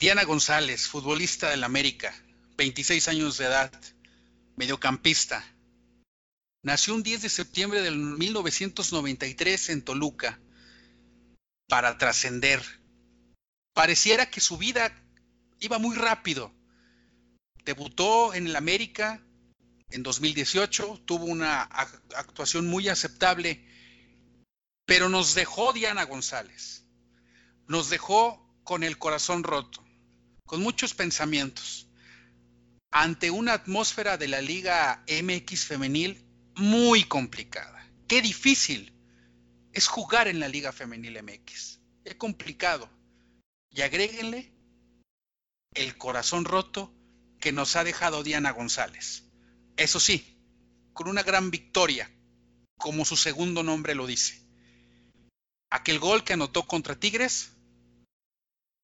Diana González, futbolista del América, 26 años de edad, mediocampista. Nació un 10 de septiembre del 1993 en Toluca para trascender. Pareciera que su vida iba muy rápido. Debutó en el América en 2018, tuvo una actuación muy aceptable, pero nos dejó Diana González. Nos dejó con el corazón roto con muchos pensamientos, ante una atmósfera de la Liga MX femenil muy complicada. Qué difícil es jugar en la Liga Femenil MX. Es complicado. Y agréguenle el corazón roto que nos ha dejado Diana González. Eso sí, con una gran victoria, como su segundo nombre lo dice. Aquel gol que anotó contra Tigres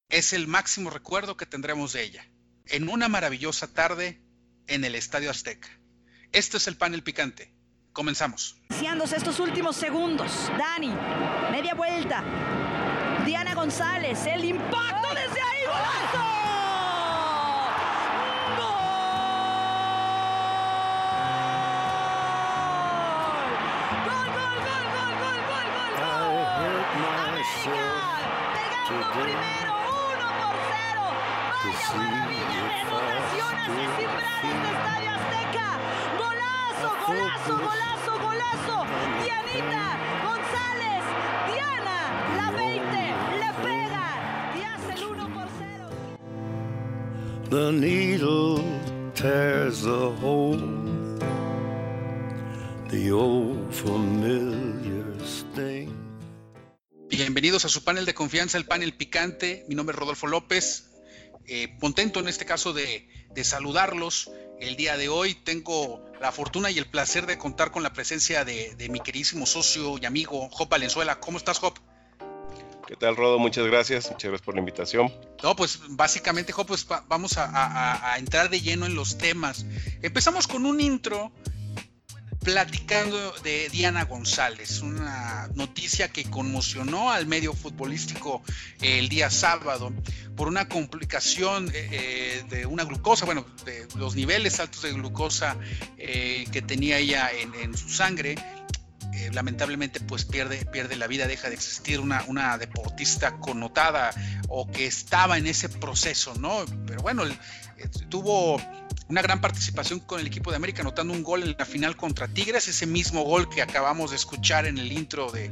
es el máximo recuerdo que tendremos de ella, en una maravillosa tarde en el Estadio Azteca. Esto es el panel picante. Comenzamos. Iniciándose estos últimos segundos. Dani, media vuelta. Diana González, el impacto desde ahí, golazo. Golazo, golazo, golazo. Dianita González, Diana, la 20, le pega y hace el 1 por 0. The needle tears the hole, the old familiar sting. Bienvenidos a su panel de confianza, el panel picante. Mi nombre es Rodolfo López. Eh, contento en este caso de, de saludarlos el día de hoy. Tengo la fortuna y el placer de contar con la presencia de, mi queridísimo socio y amigo Job Valenzuela. ¿Cómo estás, Job? ¿Qué tal, Rodo? Muchas gracias. Muchas gracias por la invitación. No, pues básicamente, Job, pues vamos a, a entrar de lleno en los temas. Empezamos con un intro platicando de Diana González, una noticia que conmocionó al medio futbolístico el día sábado por una complicación eh, eh, de una glucosa, bueno, de los niveles altos de glucosa eh, que tenía ella en, su sangre. lamentablemente pues pierde, pierde la vida, deja de existir una deportista connotada o que estaba en ese proceso, ¿no? Pero bueno, tuvo una gran participación con el equipo de América, anotando un gol en la final contra Tigres, ese mismo gol que acabamos de escuchar en el intro de,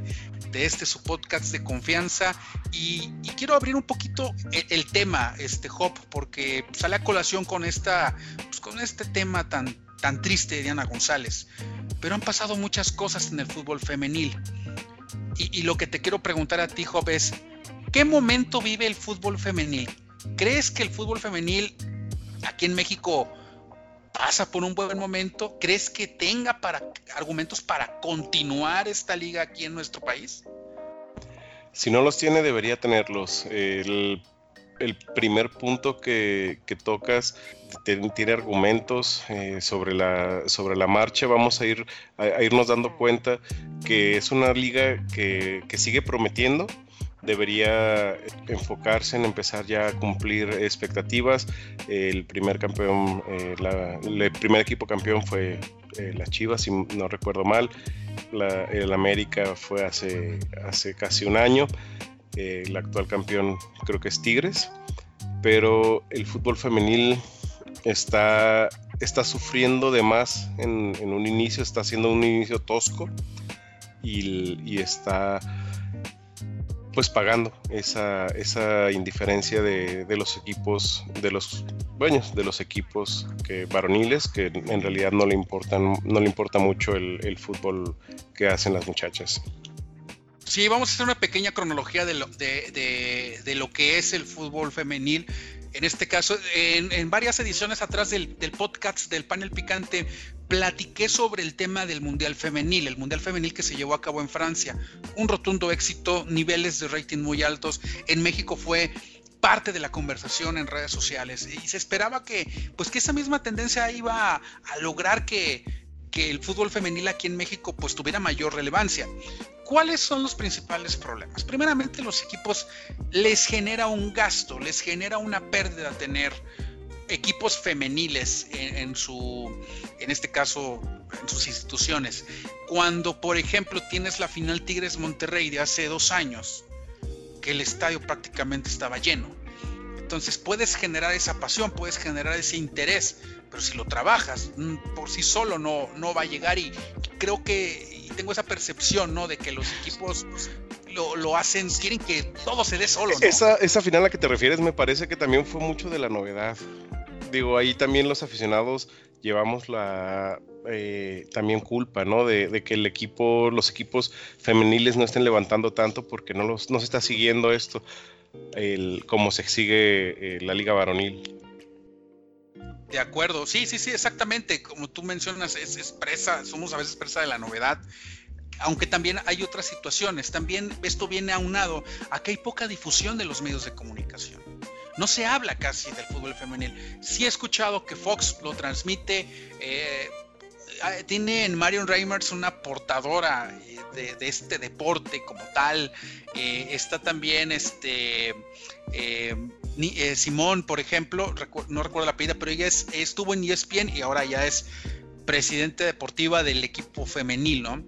este su podcast de confianza. Y, quiero abrir un poquito el, tema, este Hop, porque sale a colación con esta, pues, con este tema tan, tan triste de Diana González. Pero han pasado muchas cosas en el fútbol femenil. Y, y lo que te quiero preguntar a ti, Hop, es ¿qué momento vive el fútbol femenil? ¿Crees que el fútbol femenil aquí en México pasa por un buen momento? ¿Crees que tenga para, argumentos para continuar esta liga aquí en nuestro país? Si no los tiene, debería tenerlos. El, primer punto que, tocas tiene, argumentos eh, sobre, la, sobre la marcha. Vamos a, ir, a, irnos dando cuenta que es una liga que, que sigue prometiendo debería enfocarse en empezar ya a cumplir expectativas. El primer campeón, eh, el primer equipo campeón fue eh, la Chivas, si no recuerdo mal. el América fue hace, hace casi un año. Eh, el actual campeón creo que es Tigres. Pero el fútbol femenil está, está sufriendo de más en, un inicio, está haciendo un inicio tosco y está pues pagando esa, esa indiferencia de, los equipos, de los dueños de los equipos que varoniles, que en realidad no le importan, no le importa mucho el, fútbol que hacen las muchachas. Sí, vamos a hacer una pequeña cronología de lo, de, de lo que es el fútbol femenil en este caso, en, varias ediciones atrás del, podcast del panel picante, platiqué sobre el tema del Mundial Femenil, el Mundial Femenil que se llevó a cabo en Francia. Un rotundo éxito, niveles de rating muy altos. En México fue parte de la conversación en redes sociales y se esperaba que, pues, que esa misma tendencia iba a, lograr que, que el fútbol femenil aquí en México pues tuviera mayor relevancia. ¿Cuáles son los principales problemas? Primeramente, los equipos les genera un gasto, les genera una pérdida tener equipos femeniles en, su, en este caso, en sus instituciones. Cuando, por ejemplo, tienes la final Tigres Monterrey de hace dos años, que el estadio prácticamente estaba lleno. Entonces puedes generar esa pasión, puedes generar ese interés, pero si lo trabajas mm, por sí solo no, no va a llegar y creo que tengo esa percepción, ¿no? De que los equipos lo, hacen, quieren que todo se dé solo. Esa, esa final a la que te refieres me parece que también fue mucho de la novedad. Digo, ahí también los aficionados llevamos la eh, también culpa, ¿no? De, que el equipo, los equipos femeniles no estén levantando tanto porque no, los, no se está siguiendo esto, el, como se sigue eh, la liga varonil. De acuerdo, sí, sí, sí, exactamente. Como tú mencionas, es, expresa, somos a veces presa de la novedad aunque también hay otras situaciones. También esto viene aunado a que hay poca difusión de los medios de comunicación. No se habla casi del fútbol femenil. Sí he escuchado que Fox lo transmite. Eh, tiene en Marion Reimers una portadora eh, de, este deporte como tal. Eh, está también este Simón, por ejemplo, no recuerdo la pedida, pero ella estuvo en ESPN y ahora ya es presidente deportiva del equipo femenil, ¿no?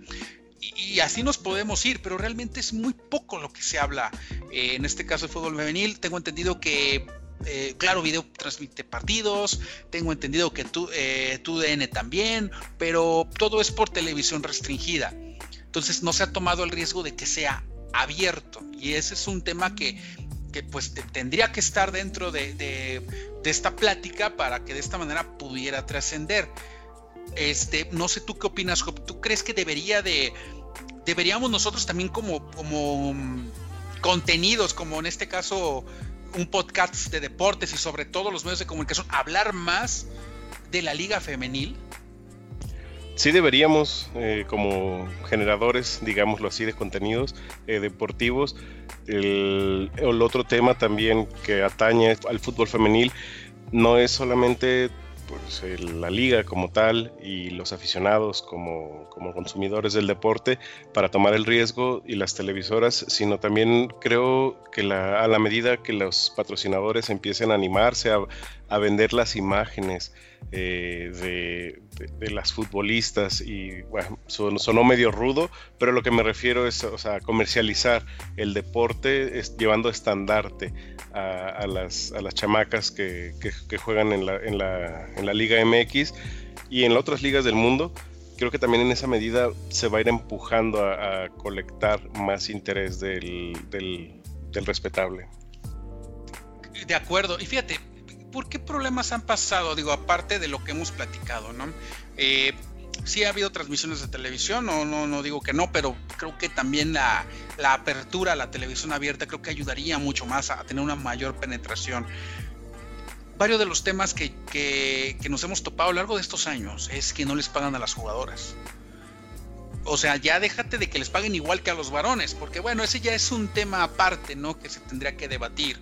Y, así nos podemos ir, pero realmente es muy poco lo que se habla eh, en este caso de fútbol femenil. Tengo entendido que eh, claro, video transmite partidos, tengo entendido que tu, eh, DN también, pero todo es por televisión restringida. Entonces no se ha tomado el riesgo de que sea abierto y ese es un tema que, pues tendría que estar dentro de, de, esta plática para que de esta manera pudiera trascender. Este, no sé tú qué opinas, ¿tú crees que debería de, deberíamos nosotros también como, como mm, contenidos, como en este caso un podcast de deportes y sobre todo los medios de comunicación, hablar más de la liga femenil? Sí deberíamos, eh, como generadores, digámoslo así, de contenidos eh, deportivos. El, el, otro tema también que atañe al fútbol femenil no es solamente pues, la liga como tal y los aficionados como, como, consumidores del deporte para tomar el riesgo y las televisoras, sino también creo que la, a la medida que los patrocinadores empiecen a animarse a, a vender las imágenes eh, de, las futbolistas y bueno, sonó medio rudo, pero lo que me refiero es o sea, comercializar el deporte es, llevando estandarte a, las, a las chamacas que, que, juegan en la, en, la, en la Liga MX y en otras ligas del mundo. Creo que también en esa medida se va a ir empujando a, colectar más interés del, del, del respetable. De acuerdo. Y fíjate, ¿por qué problemas han pasado? Digo, aparte de lo que hemos platicado, ¿no? Eh, sí ha habido transmisiones de televisión, no, no, digo que no, pero creo que también la, apertura a la televisión abierta creo que ayudaría mucho más a tener una mayor penetración. Varios de los temas que nos hemos topado a lo largo de estos años es que no les pagan a las jugadoras o sea, ya déjate de que les paguen igual que a los varones, porque bueno, ese ya es un tema aparte, ¿no? Que se tendría que debatir.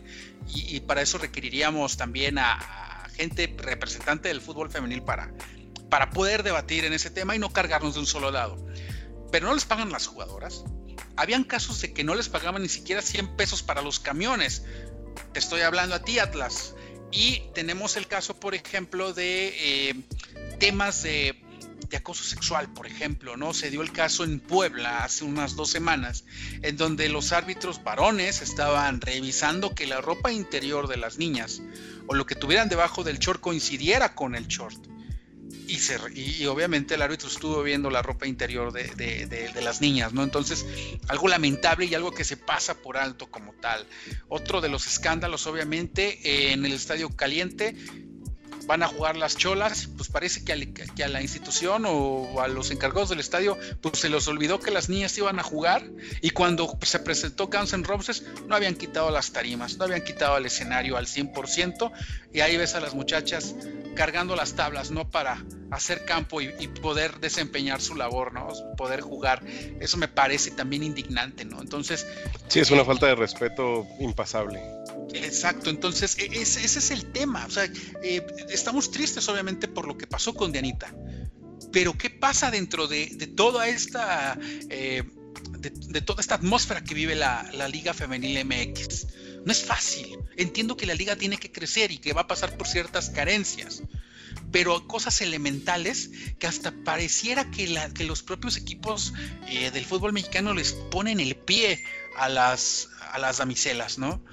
Y, para eso requeriríamos también a, gente representante del fútbol femenil para, para poder debatir en ese tema y no cargarnos de un solo lado. Pero no les pagan las jugadoras. Habían casos de que no les pagaban ni siquiera 100 pesos para los camiones. Te estoy hablando a ti, Atlas. Y tenemos el caso, por ejemplo, de eh, temas de de acoso sexual, por ejemplo, ¿no? Se dio el caso en Puebla hace unas dos semanas, en donde los árbitros varones estaban revisando que la ropa interior de las niñas o lo que tuvieran debajo del short coincidiera con el short. Y, obviamente el árbitro estuvo viendo la ropa interior de, las niñas, ¿no? Entonces, algo lamentable y algo que se pasa por alto como tal. Otro de los escándalos, obviamente, en el Estadio Caliente, van a jugar las cholas, pues parece que a, la institución o a los encargados del estadio, pues se les olvidó que las niñas iban a jugar y cuando se presentó Guns N' Roses no habían quitado las tarimas, no habían quitado el escenario al 100% y ahí ves a las muchachas cargando las tablas, ¿no? Para hacer campo y, poder desempeñar su labor, ¿no? Poder jugar. Eso me parece también indignante, ¿no? Entonces... Sí, es una eh, falta de respeto impasable. Exacto, entonces e, ese, es el tema. O sea, eh, estamos tristes obviamente por lo que pasó con Dianita, pero ¿qué pasa dentro de, toda esta... Eh, de, toda esta atmósfera que vive la, Liga Femenil MX. No es fácil. Entiendo que la liga tiene que crecer y que va a pasar por ciertas carencias, pero cosas elementales que hasta pareciera que los propios equipos eh, del fútbol mexicano les ponen el pie a las, a las damiselas, ¿no?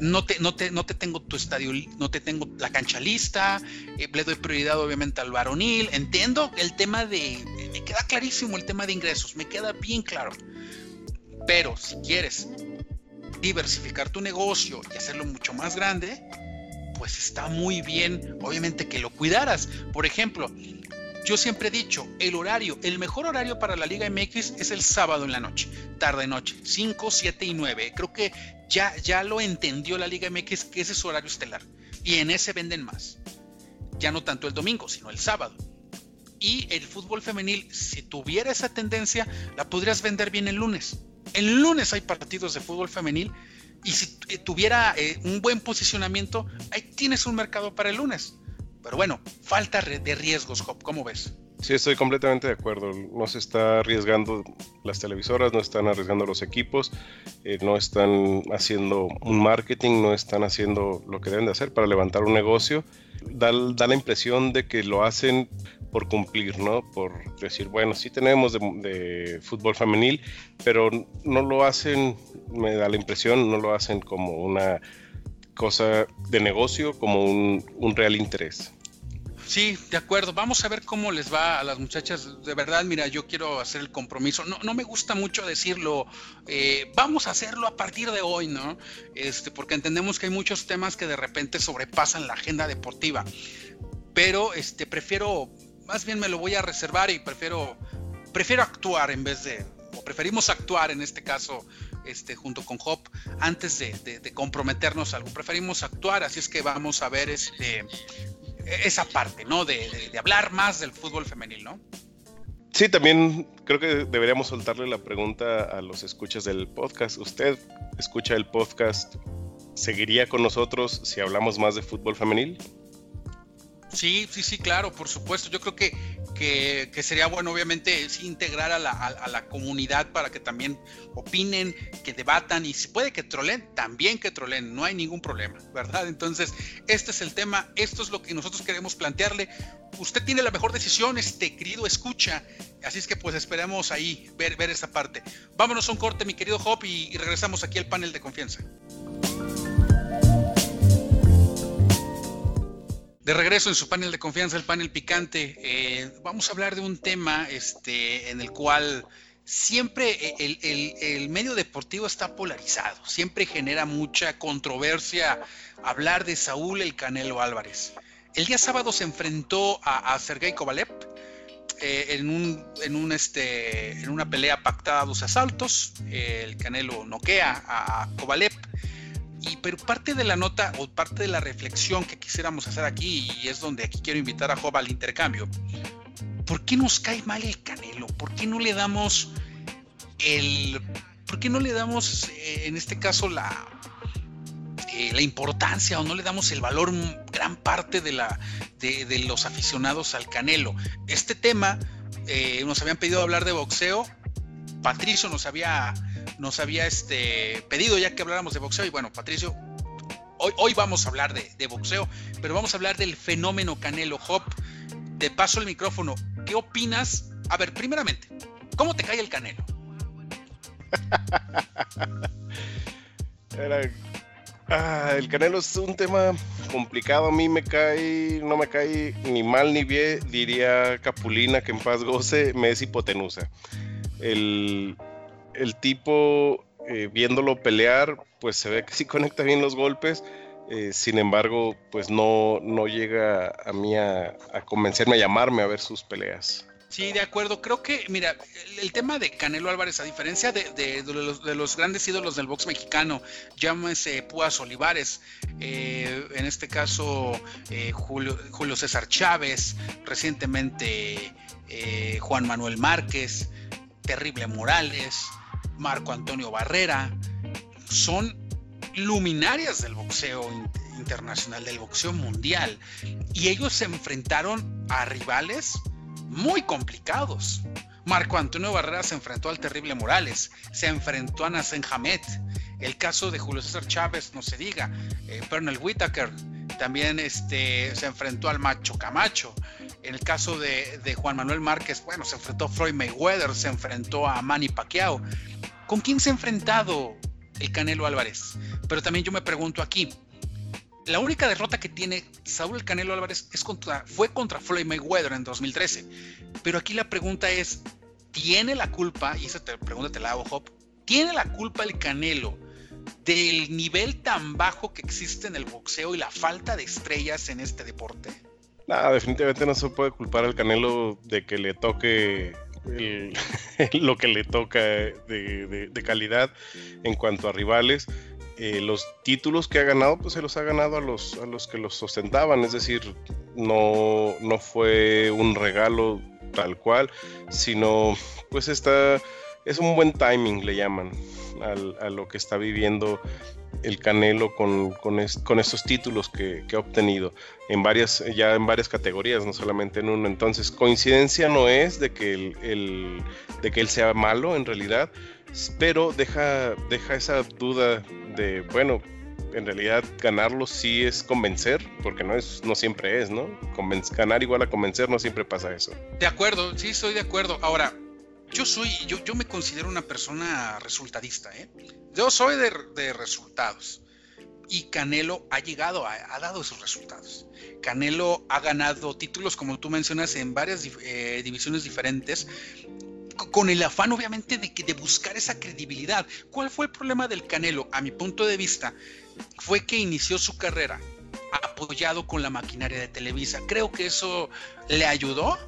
No te, no te, no te tengo tu estadio, no te tengo la cancha lista, eh, le doy prioridad obviamente al varonil, entiendo el tema de, me queda clarísimo el tema de ingresos, me queda bien claro, pero si quieres diversificar tu negocio y hacerlo mucho más grande, pues está muy bien, obviamente que lo cuidaras, por ejemplo, yo siempre he dicho, el horario, el mejor horario para la Liga MX es el sábado en la noche, tarde noche, 5, 7 y 9. Creo que ya, ya lo entendió la Liga MX que ese es su horario estelar. Y en ese venden más. Ya no tanto el domingo, sino el sábado. Y el fútbol femenil, si tuviera esa tendencia, la podrías vender bien el lunes. El lunes hay partidos de fútbol femenil y si tuviera eh, un buen posicionamiento, ahí tienes un mercado para el lunes. Pero bueno, falta de riesgos, Job, ¿cómo ves? Sí, estoy completamente de acuerdo. No se está arriesgando las televisoras, no están arriesgando los equipos, eh, no están haciendo un marketing, no están haciendo lo que deben de hacer para levantar un negocio. Da, la impresión de que lo hacen por cumplir, ¿no? Por decir, bueno, sí tenemos de, fútbol femenil, pero no lo hacen, me da la impresión, no lo hacen como una cosa de negocio, como un real interés. Sí, de acuerdo. Vamos a ver cómo les va a las muchachas. De verdad, mira, yo quiero hacer el compromiso. No, no me gusta mucho decirlo. Eh, vamos a hacerlo a partir de hoy, ¿no? Este, porque entendemos que hay muchos temas que de repente sobrepasan la agenda deportiva. Pero, este, prefiero, más bien me lo voy a reservar y prefiero, prefiero actuar en vez de, o preferimos actuar en este caso este, junto con Hop antes de, de, comprometernos algo. Preferimos actuar, así es que vamos a ver este, esa parte, ¿no? De, hablar más del fútbol femenil, ¿no? Sí, también creo que deberíamos soltarle la pregunta a los escuchas del podcast. ¿Usted escucha el podcast? ¿Seguiría con nosotros si hablamos más de fútbol femenil? Sí, sí, sí, claro, por supuesto. Yo creo que, que, sería bueno, obviamente, integrar a la, comunidad para que también opinen, que debatan y si puede que trolen, también que trolen, no hay ningún problema, ¿verdad? Entonces, este es el tema, esto es lo que nosotros queremos plantearle. Usted tiene la mejor decisión, este querido escucha, así es que pues esperemos ahí ver, ver esa parte. Vámonos a un corte, mi querido Hop, y regresamos aquí al panel de confianza. De regreso en su panel de confianza, el panel picante, eh, vamos a hablar de un tema este, en el cual siempre el, medio deportivo está polarizado, siempre genera mucha controversia hablar de Saúl el Canelo Álvarez. El día sábado se enfrentó a, Sergei Kovalev eh, este, en una pelea pactada a dos asaltos. el Canelo noquea a Kovalev y pero parte de la nota o parte de la reflexión que quisiéramos hacer aquí, y es donde aquí quiero invitar a Job al intercambio, ¿por qué nos cae mal el Canelo? ¿Por qué no le damos el... ¿Por qué no le damos eh, en este caso la, eh, la importancia o no le damos el valor gran parte de, la, de, los aficionados al Canelo? Este tema, eh, nos habían pedido hablar de boxeo, Patricio nos había nos había este, pedido ya que habláramos de boxeo. Y bueno, Patricio, hoy, hoy vamos a hablar de, boxeo, pero vamos a hablar del fenómeno Canelo Hop. De paso el micrófono, ¿qué opinas? A ver, primeramente, ¿cómo te cae el Canelo? Ah, el Canelo es un tema complicado. A mí me cae, no me cae ni mal ni bien, diría Capulina, que en paz goce, me es hipotenusa. El, el tipo, eh, viéndolo pelear, pues se ve que sí conecta bien los golpes. Eh, sin embargo, pues no, no llega a mí a, convencerme, a llamarme a ver sus peleas. Sí, de acuerdo. Creo que, mira, el, tema de Canelo Álvarez, a diferencia de, los, grandes ídolos del box mexicano, llámese Púas Olivares, eh, en este caso Julio, César Chávez, recientemente Juan Manuel Márquez, Terrible Morales, Marco Antonio Barrera, son luminarias del boxeo internacional, del boxeo mundial. Y ellos se enfrentaron a rivales muy complicados. Marco Antonio Barrera se enfrentó al terrible Morales, se enfrentó a Nassim Hamed, el caso de Julio César Chávez, no se diga, eh, Pernell Whitaker, también este, se enfrentó al Macho Camacho. En el caso de, Juan Manuel Márquez, bueno, se enfrentó a Floyd Mayweather, se enfrentó a Manny Pacquiao. ¿Con quién se ha enfrentado el Canelo Álvarez? Pero también yo me pregunto aquí, la única derrota que tiene Saúl el Canelo Álvarez es contra, fue contra Floyd Mayweather en 2013. Pero aquí la pregunta es, ¿tiene la culpa, y esa te, pregunta te la hago, Hop, ¿tiene la culpa el Canelo del nivel tan bajo que existe en el boxeo y la falta de estrellas en este deporte? No, definitivamente no se puede culpar al Canelo de que le toque lo que le toca de, calidad en cuanto a rivales. Eh, los títulos que ha ganado, pues se los ha ganado a los, a los que los sustentaban, es decir, no, no fue un regalo tal cual, sino pues está, es un buen timing, le llaman a lo que está viviendo el Canelo con, con, estos títulos que, ha obtenido en varias, ya en varias categorías, no solamente en uno. Entonces, coincidencia no es de que, el, de que él sea malo en realidad, pero deja, deja esa duda de, bueno, en realidad ganarlo sí es convencer, porque no es, no siempre es, ¿no? ganar igual a convencer, no siempre pasa eso. De acuerdo, sí, estoy de acuerdo. Ahora, yo soy, yo, yo me considero una persona resultadista, ¿eh? Yo soy de, resultados. Y Canelo ha llegado, ha, dado esos resultados. Canelo ha ganado títulos, como tú mencionas, en varias eh, divisiones diferentes, con el afán obviamente de, de buscar esa credibilidad. ¿Cuál fue el problema del Canelo? A mi punto de vista, fue que inició su carrera apoyado con la maquinaria de Televisa. Creo que eso le ayudó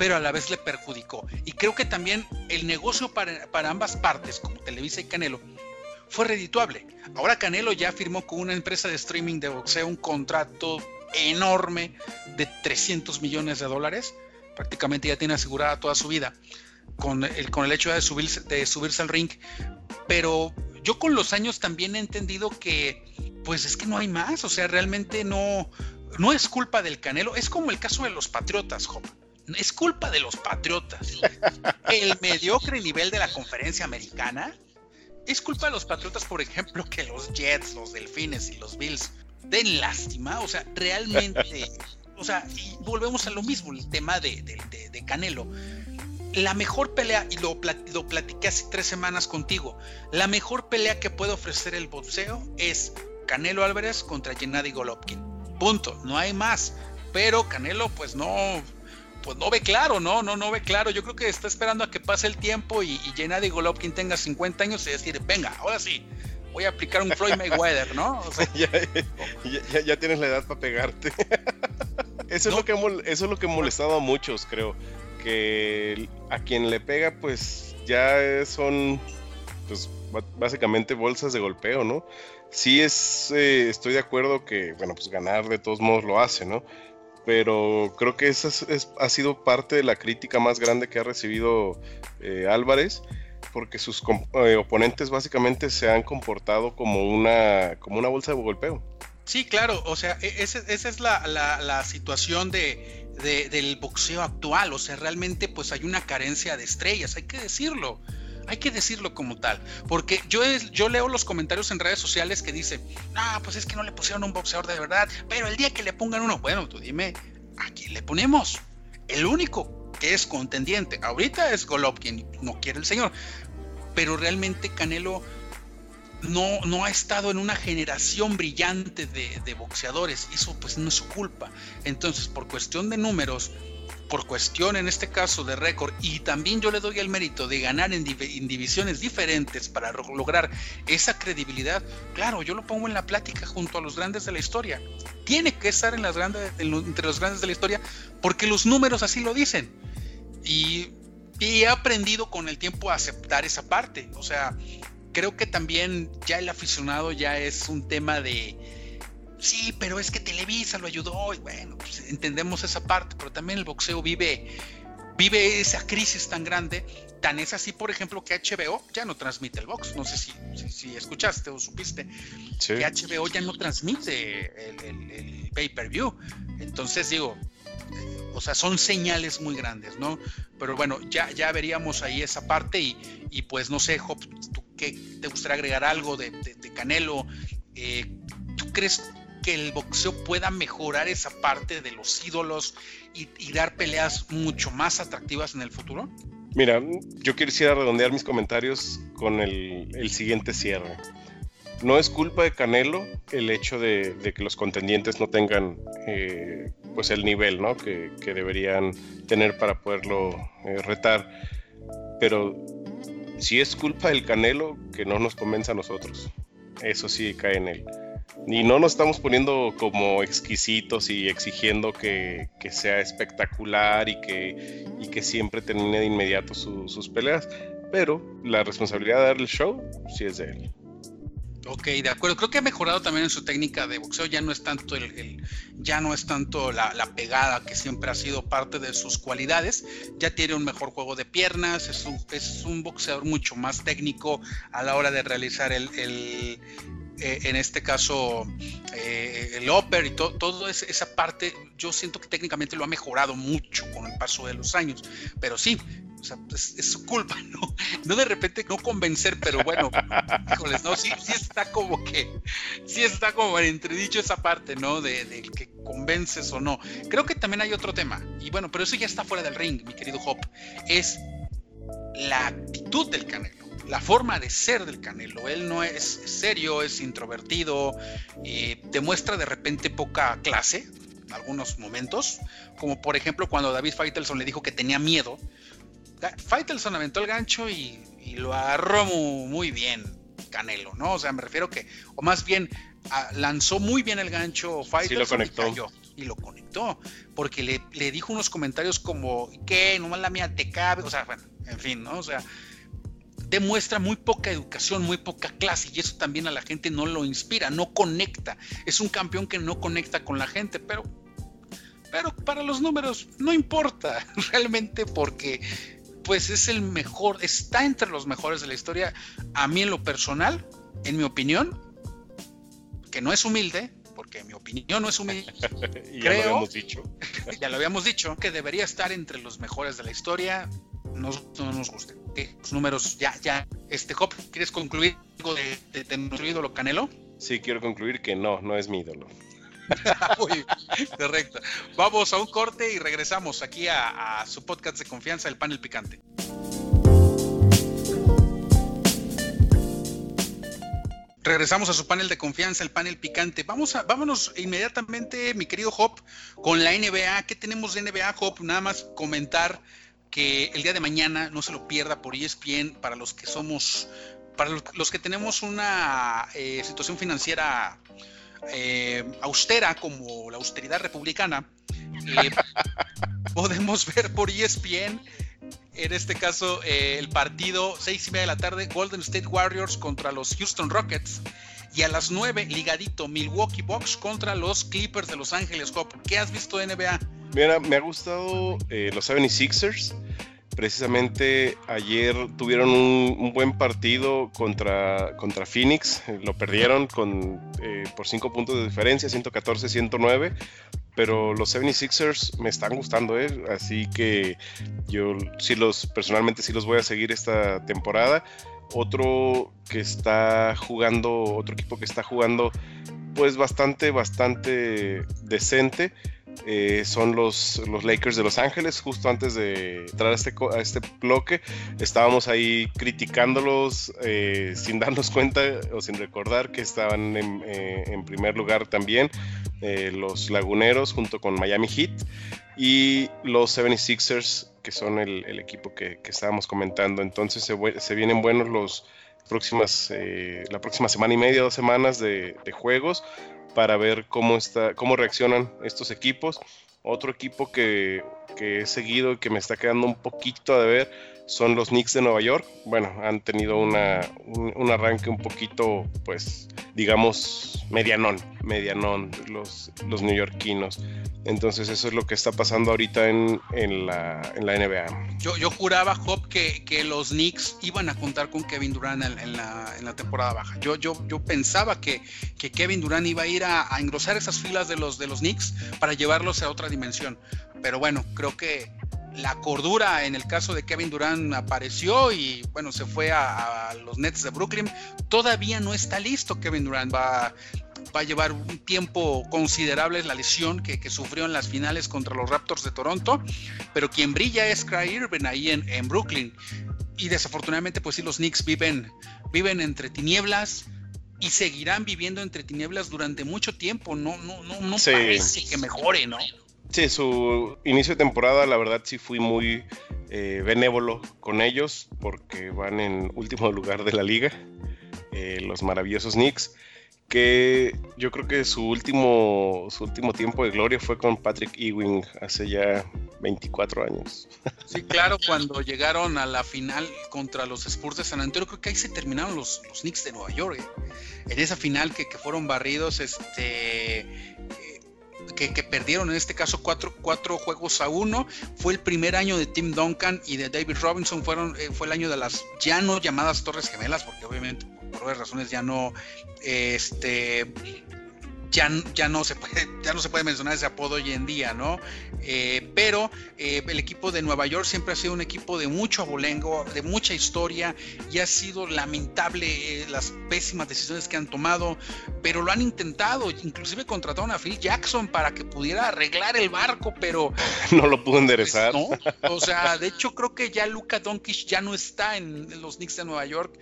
pero a la vez le perjudicó. Y creo que también el negocio para, ambas partes, como Televisa y Canelo, fue redituable. Ahora Canelo ya firmó con una empresa de streaming de boxeo un contrato enorme de 300 millones de dólares. Prácticamente ya tiene asegurada toda su vida con el, hecho de subirse, al ring. Pero yo con los años también he entendido que pues es que no hay más. O sea, realmente no, no es culpa del Canelo. Es como el caso de los Patriotas, es culpa de los Patriotas. El mediocre nivel de la conferencia americana es culpa de los Patriotas, por ejemplo, que los Jets, los Delfines y los Bills den lástima. O sea, realmente, o sea, y volvemos a lo mismo, el tema de, Canelo. La mejor pelea, y lo, lo platiqué hace tres semanas contigo, la mejor pelea que puede ofrecer el boxeo es Canelo Álvarez contra Gennady Golovkin. Punto, no hay más. Pero Canelo, pues no, pues no ve claro, ¿no? No, no ve claro. Yo creo que está esperando a que pase el tiempo y, y Gennady Golovkin tenga 50 años y decir, venga, ahora sí, voy a aplicar un Floyd Mayweather, ¿no? ya, tienes la edad para pegarte. eso, es lo que, eso es lo que ha molestado a muchos, creo. Que a quien le pega, pues ya son, pues básicamente bolsas de golpeo, ¿no? Sí es, eh, estoy de acuerdo que, bueno, pues ganar de todos modos lo hace, ¿no? Pero creo que esa ha sido parte de la crítica más grande que ha recibido eh, Álvarez, porque sus eh, oponentes básicamente se han comportado como una, como una bolsa de golpeo. Sí, claro, o sea, e, esa, es la, situación de, del boxeo actual, o sea, realmente pues hay una carencia de estrellas, hay que decirlo hay que decirlo como tal. Porque yo, leo los comentarios en redes sociales que dicen, no, pues es que no le pusieron un boxeador de verdad, pero el día que le pongan uno, bueno, tú dime, ¿a quién le ponemos? El único que es contendiente ahorita es Golovkin, no quiere el señor. Pero realmente Canelo no, no ha estado en una generación brillante de, de boxeadores. Eso pues no es su culpa. Entonces, por cuestión de números, por cuestión en este caso de récord y también yo le doy el mérito de ganar en, divisiones diferentes para lograr esa credibilidad, claro, yo lo pongo en la plática junto a los grandes de la historia. Tiene que estar en entre los grandes de la historia porque los números así lo dicen. Y, y he aprendido con el tiempo a aceptar esa parte. O sea, creo que también ya el aficionado ya es un tema de sí, pero es que Televisa lo ayudó y bueno, pues entendemos esa parte, pero también el boxeo vive, vive esa crisis tan grande. Tan es así, por ejemplo, que HBO ya no transmite el box. No sé si, si, escuchaste o supiste que HBO ya no transmite el, el pay-per-view. Entonces digo, o sea, son señales muy grandes, ¿no? pero bueno, ya, ya veríamos ahí esa parte y, y pues no sé, Job, ¿tú qué te gustaría agregar algo de, Canelo? Eh, ¿Tú crees que el boxeo pueda mejorar esa parte de los ídolos y, dar peleas mucho más atractivas en el futuro? Mira, yo quisiera redondear mis comentarios con el, siguiente cierre. No es culpa de Canelo el hecho de, que los contendientes no tengan eh, pues el nivel ¿no? que, deberían tener para poderlo eh, retar. Pero si es culpa del Canelo que no nos convenza a nosotros. Eso sí cae en él. Y no nos estamos poniendo como exquisitos y exigiendo que, sea espectacular y que, y que siempre termine de inmediato sus peleas. Pero la responsabilidad de dar el show sí es de él. Ok, de acuerdo. Creo que ha mejorado también en su técnica de boxeo. Ya no es tanto el, ya no es tanto la, pegada que siempre ha sido parte de sus cualidades. Ya tiene un mejor juego de piernas. Es un, es un boxeador mucho más técnico a la hora de realizar el eh, en este caso eh, el upper y todo, toda esa parte. Yo siento que técnicamente lo ha mejorado mucho con el paso de los años. Pero sí, o sea, es, su culpa, ¿no? No de repente no convencer, pero bueno, híjoles, no, sí, sí está como que, sí está como entredicho esa parte, ¿no? De, que convences o no. Creo que también hay otro tema, y bueno, pero eso ya está fuera del ring, mi querido Hop, es la actitud del Canelo, la forma de ser del Canelo. Él no es serio, es introvertido, eh, demuestra de repente poca clase en algunos momentos, como por ejemplo cuando David Faitelson le dijo que tenía miedo Faitelson aventó el gancho y, lo agarró muy, bien Canelo, ¿no? O sea, me refiero que, o más bien, lanzó muy bien el gancho Faitelson y cayó. Y lo conectó, porque le, dijo unos comentarios como, ¿qué? Nomás la mía te cabe, o sea, bueno, en fin, ¿no? O sea, demuestra muy poca educación, muy poca clase y eso también a la gente no lo inspira, no conecta. Es un campeón que no conecta con la gente, pero pero para los números no importa realmente porque pues es el mejor, está entre los mejores de la historia. A mí en lo personal, en mi opinión, que no es humilde, porque mi opinión no es humilde, ya creo, lo habíamos dicho. ya lo habíamos dicho, que debería estar entre los mejores de la historia. no nos guste. Los números, ya, ya. Este Hop, ¿quieres concluir algo de, de, de ídolo Canelo? Sí, quiero concluir que no, no es mi ídolo. correcto. Vamos a un corte y regresamos aquí a, su podcast de confianza, El Panel Picante. Regresamos a su panel de confianza, el panel picante. Vamos a, vámonos inmediatamente, mi querido Hop, con la NBA. ¿Qué tenemos de NBA, Hop? Nada más comentar que el día de mañana no se lo pierda por ESPN para los que somos, para los que tenemos una eh, situación financiera eh, austera como la austeridad republicana, eh, podemos ver por ESPN, en este caso, el partido seis y media de la tarde, Golden State Warriors contra los Houston Rockets. Y a las 9, ligadito, Milwaukee Bucks contra los Clippers de Los Ángeles. ¿Qué has visto de NBA? Mira, me ha gustado los 76ers. Precisamente ayer tuvieron un, buen partido contra, contra Phoenix, lo perdieron con, eh, por 5 puntos de diferencia, 114-109, pero los 76ers me están gustando, ¿eh? así que yo sí los, personalmente sí los voy a seguir esta temporada. Otro que está jugando, otro equipo que está jugando pues bastante, bastante decente eh, son los, los, Lakers de Los Ángeles. Justo antes de entrar a este, a este bloque, estábamos ahí criticándolos eh, sin darnos cuenta o sin recordar que estaban en, eh, primer lugar también los Laguneros junto con Miami Heat y los 76ers, que son el, equipo que, estábamos comentando. Entonces se, vienen buenos los próximas, la próxima semana y media, dos semanas de juegos para ver cómo, está, cómo reaccionan estos equipos. Otro equipo que, que he seguido y que me está quedando un poquito a ver son los Knicks de Nueva York. Bueno, han tenido una, un, arranque un poquito, pues, digamos, medianón, medianón, los, los neoyorquinos. Entonces eso es lo que está pasando ahorita en, en, la, en la, NBA. Yo, yo juraba, Job, que, que, los Knicks iban a contar con Kevin Durant en, la, en la, temporada baja. Yo, yo, yo pensaba que, que, Kevin Durant iba a ir a, a, engrosar esas filas de los, de los Knicks para llevarlos a otra dimensión. Pero bueno, creo que la cordura en el caso de Kevin Durant apareció y bueno, se fue a, los Nets de Brooklyn. Todavía no está listo Kevin Durant, va, va a llevar un tiempo considerable la lesión que, sufrió en las finales contra los Raptors de Toronto, pero quien brilla es Cry Irving ahí en, en Brooklyn. Y desafortunadamente, pues sí, los Knicks viven, viven entre tinieblas, y seguirán viviendo entre tinieblas durante mucho tiempo. No, no, no, no parece que mejore, ¿no? Sí, su inicio de temporada, la verdad, sí fui muy eh, benévolo con ellos porque van en último lugar de la liga, eh, los maravillosos Knicks, que yo creo que su último, su último tiempo de gloria fue con Patrick Ewing hace ya 24 años. Sí, claro, cuando llegaron a la final contra los Spurs de San Antonio, creo que ahí se terminaron los, los Knicks de Nueva York. ¿eh? En esa final que, que fueron barridos, este que, perdieron en este caso cuatro, cuatro, juegos a uno. Fue el primer año de Tim Duncan y de David Robinson. Fueron, eh, fue el año de las ya no llamadas Torres Gemelas, porque obviamente por razones ya no este, ya, no se puede, ya no se puede mencionar ese apodo hoy en día, ¿no? Eh, pero eh, el equipo de Nueva York siempre ha sido un equipo de mucho abolengo, de mucha historia, y ha sido lamentable eh, las pésimas decisiones que han tomado, pero lo han intentado, inclusive contrataron a Phil Jackson para que pudiera arreglar el barco, pero... No lo pudo enderezar. no, o sea, de hecho creo que ya Luca Doncic ya no está en, los Knicks de Nueva York,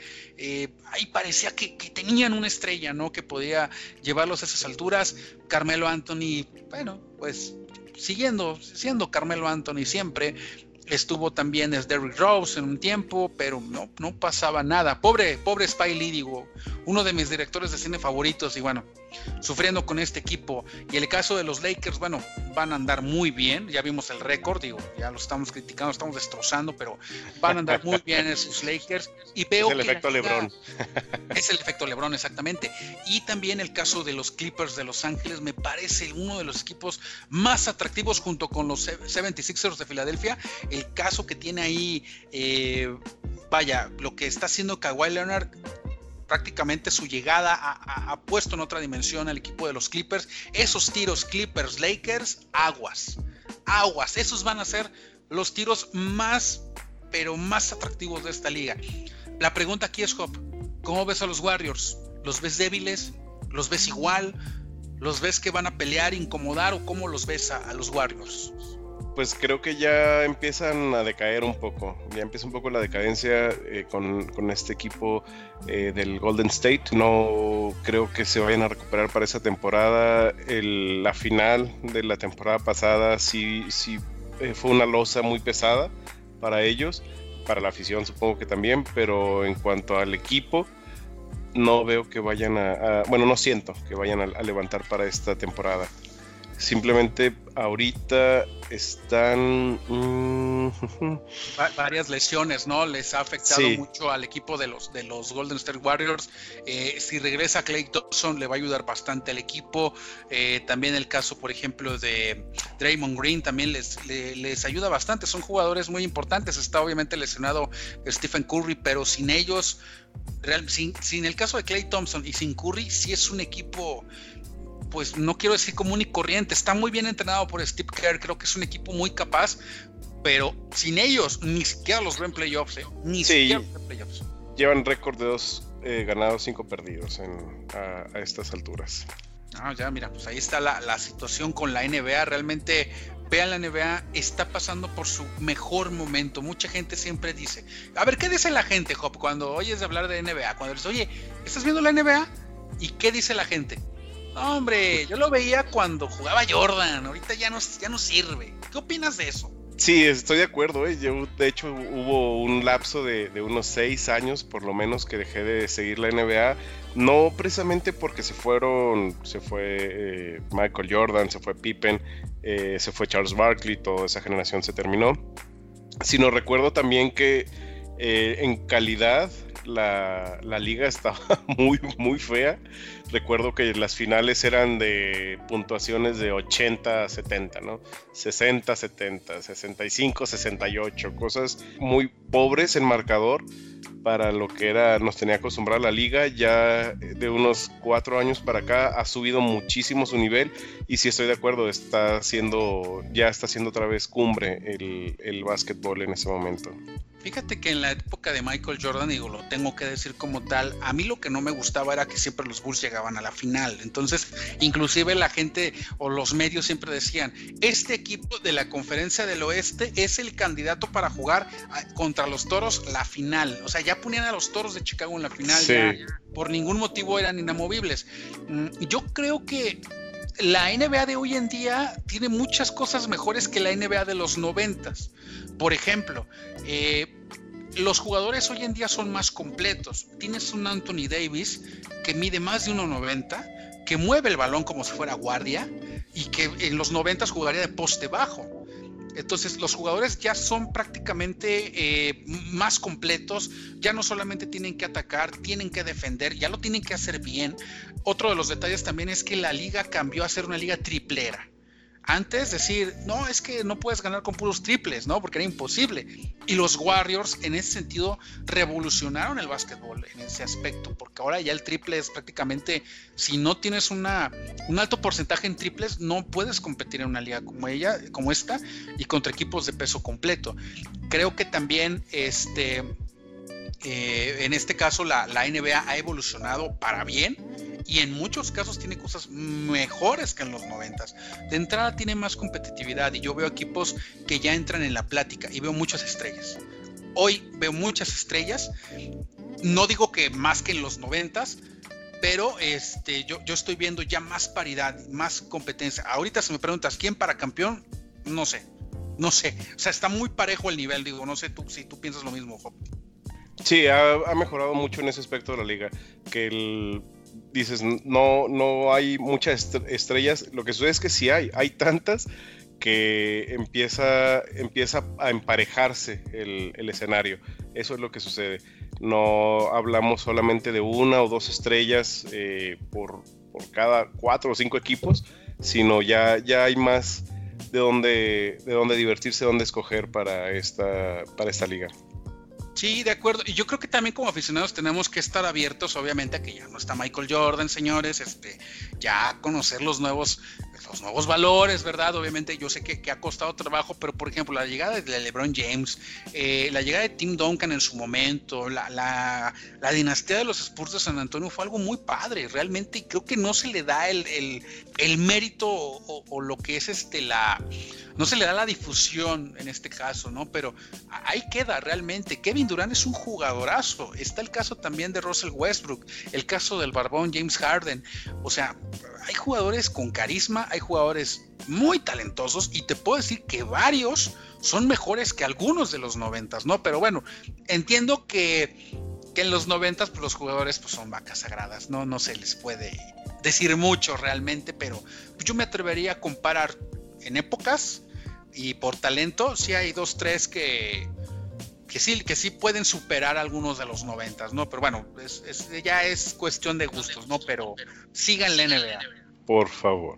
ahí parecía que, que, tenían una estrella, ¿no? Que podía llevarlos a esas alturas Carmelo Anthony, bueno, pues siguiendo, siendo Carmelo Anthony siempre, estuvo también es Derrick Rose en un tiempo, pero no, no pasaba nada. Pobre, pobre Spy Lee, digo, uno de mis directores de cine favoritos, y bueno, sufriendo con este equipo. Y el caso de los Lakers, bueno, van a andar muy bien. Ya vimos el récord, digo, ya lo estamos criticando, estamos destrozando, pero van a andar muy bien esos Lakers. Y veo es el efecto LeBron. Es el efecto LeBron, exactamente. Y también el caso de los Clippers de Los Ángeles me parece uno de los equipos más atractivos junto con los 76ers de Filadelfia. El caso que tiene ahí, eh, vaya, lo que está haciendo Kawhi Leonard prácticamente su llegada ha, puesto en otra dimensión al equipo de los Clippers. Esos tiros Clippers, Lakers, aguas, aguas. Esos van a ser los tiros más, pero más atractivos de esta liga. La pregunta aquí es, Hop, ¿cómo ves a los Warriors? ¿Los ves débiles? ¿Los ves igual? ¿Los ves que van a pelear, incomodar o cómo los ves a los Warriors? Pues creo que ya empiezan a decaer un poco. Ya empieza un poco la decadencia eh, con, este equipo eh, del Golden State. No creo que se vayan a recuperar para esa temporada. la final de la temporada pasada sí, sí eh, fue una losa muy pesada para ellos, para la afición supongo que también, pero en cuanto al equipo, no veo que vayan a, bueno, no siento que vayan a levantar para esta temporada. Simplemente ahorita están mm, varias lesiones, ¿no? Les ha afectado mucho al equipo de los de los Golden State Warriors. Eh, si regresa Clay Thompson, le va a ayudar bastante al equipo. Eh, también el caso, por ejemplo, de Draymond Green también les, les ayuda bastante. Son jugadores muy importantes. Está obviamente lesionado Stephen Curry, pero sin ellos, sin, sin el caso de Clay Thompson y sin Curry, sí es un equipo pues no quiero decir común y corriente, está muy bien entrenado por Steve Kerr, creo que es un equipo muy capaz, pero sin ellos ni siquiera los ven playoffs, ¿eh? ni siquiera los playoffs. Llevan récord de dos eh, ganados, cinco perdidos a, estas alturas. Ah, ya, mira, pues ahí está la, situación con la NBA. Realmente, vean la NBA, está pasando por su mejor momento. Mucha gente siempre dice, a ver, ¿qué dice la gente, Hop, cuando oyes hablar de NBA? Cuando dices, oye, ¿estás viendo la NBA? ¿Y qué dice la gente? Hombre, yo lo veía cuando jugaba Jordan, ahorita ya no, ya no sirve. ¿Qué opinas de eso? Sí, estoy de acuerdo. ¿eh? De hecho, hubo un lapso de, unos seis años, por lo menos, que dejé de seguir la NBA. No precisamente porque se fueron, se fue eh, Michael Jordan, se fue Pippen, eh, se fue Charles Barkley, toda esa generación se terminó. Sino recuerdo también que en calidad la, la liga estaba muy, muy fea. Recuerdo que las finales eran de puntuaciones de 80 a 70, ¿no? 60 70, 65 68, cosas muy pobres en marcador para lo que era nos tenía acostumbrada la liga. Ya de unos cuatro años para acá ha subido muchísimo su nivel y si estoy de acuerdo, está haciendo, ya está haciendo otra vez cumbre el, el básquetbol en ese momento. Fíjate que en la época de Michael Jordan, digo, lo tengo que decir como tal, a mí lo que no me gustaba era que siempre los Bulls llegaban a la final. Entonces, inclusive la gente o los medios siempre decían, este equipo de la conferencia del oeste es el candidato para jugar contra los Toros la final. O sea, ya ponían a los Toros de Chicago en la final, ya, por ningún motivo eran inamovibles. Mm, yo creo que la NBA de hoy en día tiene muchas cosas mejores que la NBA de los noventas. Por ejemplo, eh, los jugadores hoy en día son más completos. Tienes un Anthony Davis que mide más de 1,90, que mueve el balón como si fuera guardia y que en los 90 jugaría de poste bajo. Entonces los jugadores ya son prácticamente eh, más completos, ya no solamente tienen que atacar, tienen que defender, ya lo tienen que hacer bien. Otro de los detalles también es que la liga cambió a ser una liga triplera. Antes decir, no, es que no puedes ganar con puros triples, ¿no? Porque era imposible. Y los Warriors en ese sentido revolucionaron el básquetbol en ese aspecto, porque ahora ya el triple es prácticamente, si no tienes una, un alto porcentaje en triples, no puedes competir en una liga como ella, como esta, y contra equipos de peso completo. Creo que también este eh, en este caso la, NBA ha evolucionado para bien y en muchos casos tiene cosas mejores que en los noventas. De entrada tiene más competitividad y yo veo equipos que ya entran en la plática y veo muchas estrellas. Hoy veo muchas estrellas, no digo que más que en los noventas, pero este, yo, yo estoy viendo ya más paridad, más competencia. Ahorita si me preguntas quién para campeón, no sé, no sé. O sea, está muy parejo el nivel, digo, no sé tú si tú piensas lo mismo, Job. Sí, ha, mejorado mucho en ese aspecto de la liga. Que el, dices, no, no hay muchas estrellas. Lo que sucede es que sí hay, hay tantas que empieza, empieza a emparejarse el, escenario. Eso es lo que sucede. No hablamos solamente de una o dos estrellas eh, por, por, cada cuatro o cinco equipos, sino ya, ya hay más de dónde, de dónde divertirse, de dónde escoger para esta, para esta liga. Sí, de acuerdo. Y yo creo que también como aficionados tenemos que estar abiertos, obviamente, a que ya no está Michael Jordan, señores, este, ya conocer los nuevos, los nuevos valores, ¿verdad? Obviamente yo sé que, ha costado trabajo, pero por ejemplo, la llegada de LeBron James, eh, la llegada de Tim Duncan en su momento, la, la, dinastía de los Spurs de San Antonio fue algo muy padre, realmente, y creo que no se le da el, el, mérito o, o, lo que es este la no se le da la difusión en este caso, ¿no? Pero ahí queda realmente. Kevin Durant es un jugadorazo. Está el caso también de Russell Westbrook, el caso del barbón James Harden. O sea, hay jugadores con carisma, hay jugadores muy talentosos y te puedo decir que varios son mejores que algunos de los noventas, ¿no? Pero bueno, entiendo que, en los noventas pues, los jugadores pues, son vacas sagradas, ¿no? No se les puede decir mucho realmente, pero yo me atrevería a comparar en épocas y por talento, sí hay dos, tres que, que sí, que sí pueden superar algunos de los noventas, ¿no? Pero bueno, es, ya es cuestión de gustos, ¿no? Pero sigan la NBA. Por favor.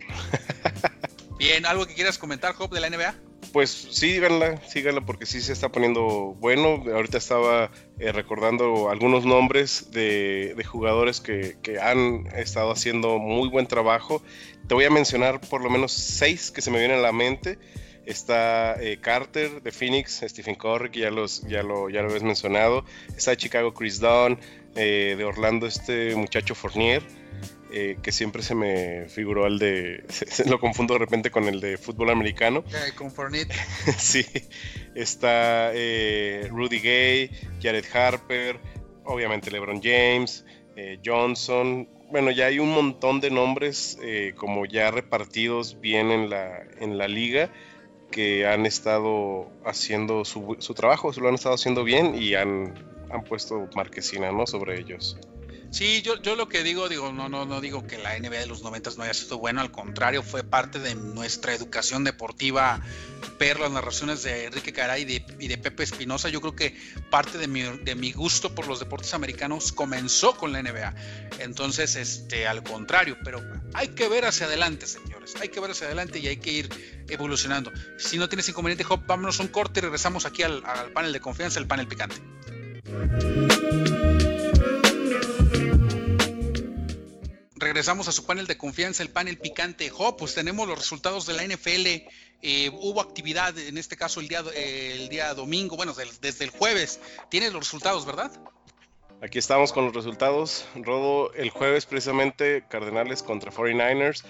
Bien, ¿algo que quieras comentar, Job, de la NBA? Pues síganla, síganla porque sí se está poniendo bueno. Ahorita estaba eh, recordando algunos nombres de, jugadores que, que, han estado haciendo muy buen trabajo. Te voy a mencionar por lo menos seis que se me vienen a la mente. Está eh, Carter de Phoenix, Stephen Curry, que ya, los, ya, lo, ya lo habías mencionado. Está de Chicago Chris Dunn, eh, de Orlando este muchacho Fournier, eh, que siempre se me figuró al de... Se, lo confundo de repente con el de fútbol americano. con Fournier. sí. Está Rudy Gay, Jared Harper, obviamente LeBron James, Johnson. Bueno, ya hay un montón de nombres como ya repartidos bien en la, en la liga que han estado haciendo su, su, trabajo, lo han estado haciendo bien y han, han puesto marquesina ¿no? sobre ellos. Sí, yo, yo lo que digo, digo, no, no, no digo que la NBA de los 90 no haya sido bueno, al contrario, fue parte de nuestra educación deportiva ver las narraciones de Enrique Caray y de, Pepe Espinosa. Yo creo que parte de mi, de mi gusto por los deportes americanos comenzó con la NBA. Entonces, este, al contrario, pero hay que ver hacia adelante, señores. Hay que ver hacia adelante y hay que ir evolucionando. Si no tienes inconveniente, Hop, vámonos un corte y regresamos aquí al panel de confianza, el panel picante. Regresamos a su panel de confianza, el panel picante. Jo, pues tenemos los resultados de la NFL. Eh, hubo actividad, en este caso el día, el día domingo, bueno, desde el jueves. Tienes los resultados, ¿verdad? Aquí estamos con los resultados. Rodo, el jueves precisamente Cardenales contra 49ers.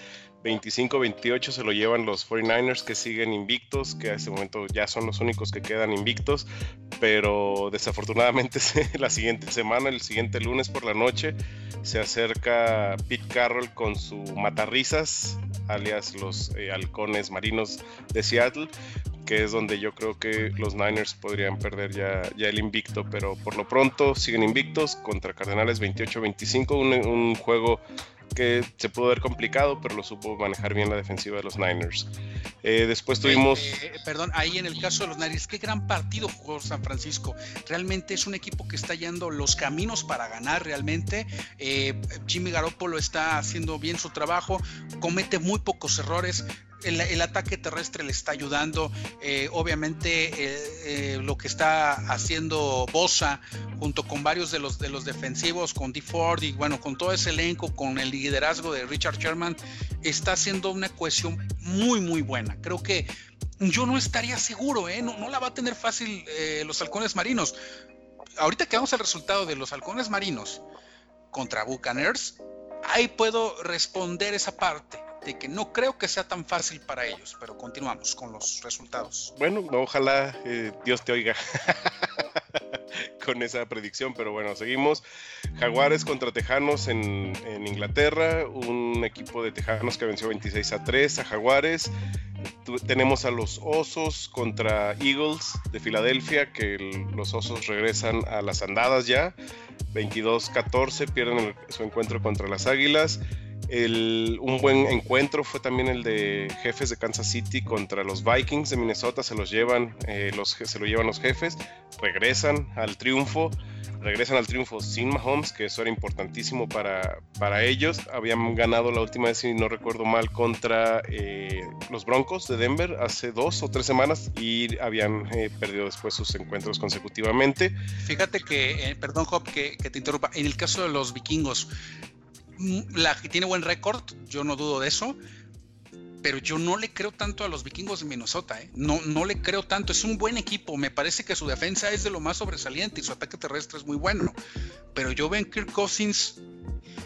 25-28 se lo llevan los 49ers que siguen invictos, que a este momento ya son los únicos que quedan invictos, pero desafortunadamente la siguiente semana, el siguiente lunes por la noche, se acerca Pete Carroll con su matarrisas, alias los eh, halcones marinos de Seattle, que es donde yo creo que los Niners podrían perder ya, ya el invicto, pero por lo pronto siguen invictos contra Cardenales 28-25, un, un juego que se pudo ver complicado, pero lo supo manejar bien la defensiva de los Niners. Eh, después tuvimos... Eh, perdón, ahí en el caso de los Niners, qué gran partido jugó San Francisco. Realmente es un equipo que está yendo los caminos para ganar realmente. Eh, Jimmy Garoppolo está haciendo bien su trabajo, comete muy pocos errores el, ataque terrestre le está ayudando. Eh, obviamente eh, eh, lo que está haciendo Bosa junto con varios de los, de los defensivos, con D. Ford y bueno, con todo ese elenco, con el liderazgo de Richard Sherman, está haciendo una cohesión muy, muy buena. Creo que yo no estaría seguro, no, no la va a tener fácil los halcones marinos. Ahorita que vamos al resultado de los halcones marinos contra Buccaneers, ahí puedo responder esa parte de que no creo que sea tan fácil para ellos, pero continuamos con los resultados. Bueno, ojalá eh, Dios te oiga con esa predicción, pero bueno, seguimos. Jaguares contra Tejanos en, Inglaterra, un equipo de Tejanos que venció 26 a 3 a Jaguares. tenemos a los Osos contra Eagles de Filadelfia, que los Osos regresan a las andadas ya. 22-14, pierden su encuentro contra las Águilas un buen encuentro fue también el de jefes de Kansas City contra los Vikings de Minnesota. Se los llevan, eh, los, se lo llevan los jefes, regresan al triunfo, regresan al triunfo sin Mahomes, que eso era importantísimo para, para ellos. Habían ganado la última vez, si no recuerdo mal, contra eh, los Broncos de Denver hace dos o tres semanas y habían eh, perdido después sus encuentros consecutivamente. Fíjate que, perdón, Job, que te interrumpa. En el caso de los vikingos, la que tiene buen récord, yo no dudo de eso, pero yo no le creo tanto a los vikingos de Minnesota, ¿eh? no, no le creo tanto, es un buen equipo, me parece que su defensa es de lo más sobresaliente y su ataque terrestre es muy bueno, pero yo veo en Kirk Cousins,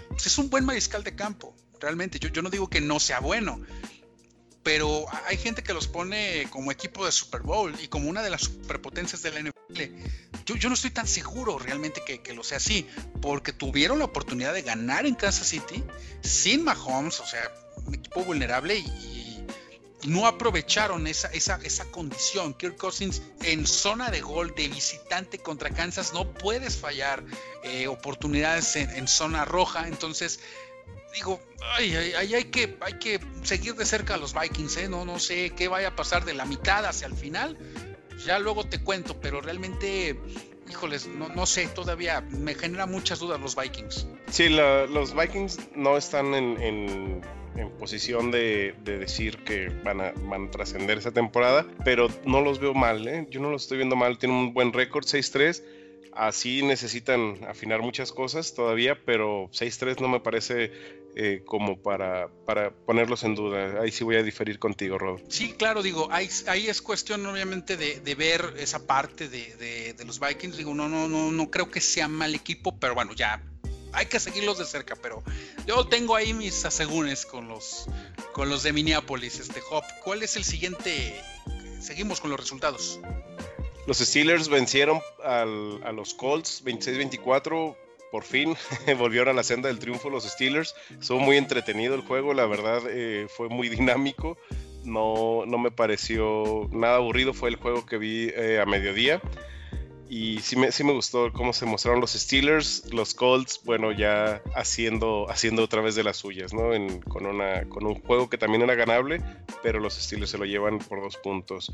pues, es un buen mariscal de campo, realmente, yo, yo no digo que no sea bueno, pero hay gente que los pone como equipo de Super Bowl y como una de las superpotencias de la NFL. Yo, yo no estoy tan seguro realmente que, que, lo sea así, porque tuvieron la oportunidad de ganar en Kansas City sin Mahomes, o sea, un equipo vulnerable y, no aprovecharon esa, esa, esa condición. Kirk Cousins en zona de gol de visitante contra Kansas no puedes fallar eh, oportunidades en, en zona roja, entonces digo, ay, ay, hay, que, hay que seguir de cerca a los Vikings, ¿eh? No, no sé qué vaya a pasar de la mitad hacia el final. Ya luego te cuento, pero realmente, híjoles, no, no sé, todavía me genera muchas dudas los Vikings. Sí, los Vikings no están en, posición de, decir que van a, van a trascender esa temporada, pero no los veo mal, ¿eh? Yo no los estoy viendo mal, tienen un buen récord, 6-3 Así necesitan afinar muchas cosas todavía, pero 6-3 no me parece eh, como para, para ponerlos en duda. Ahí sí voy a diferir contigo, Rob. Sí, claro, digo, ahí, ahí es cuestión obviamente de, ver esa parte de, los Vikings. Digo, no, no, no, no creo que sea mal equipo, pero bueno, ya hay que seguirlos de cerca, pero yo tengo ahí mis asegúnes con los, con los de Minneapolis, este Hop. ¿Cuál es el siguiente? Seguimos con los resultados. Los Steelers vencieron a los Colts 26-24. Por fin volvieron a la senda del triunfo los Steelers. Estuvo muy entretenido el juego, la verdad eh, fue muy dinámico. No, no me pareció nada aburrido, fue el juego que vi eh, a mediodía. Y sí me, sí me gustó cómo se mostraron los Steelers, los Colts, bueno, ya haciendo, haciendo otra vez de las suyas, ¿no? con, una, con un juego que también era ganable, pero los Steelers se lo llevan por dos puntos.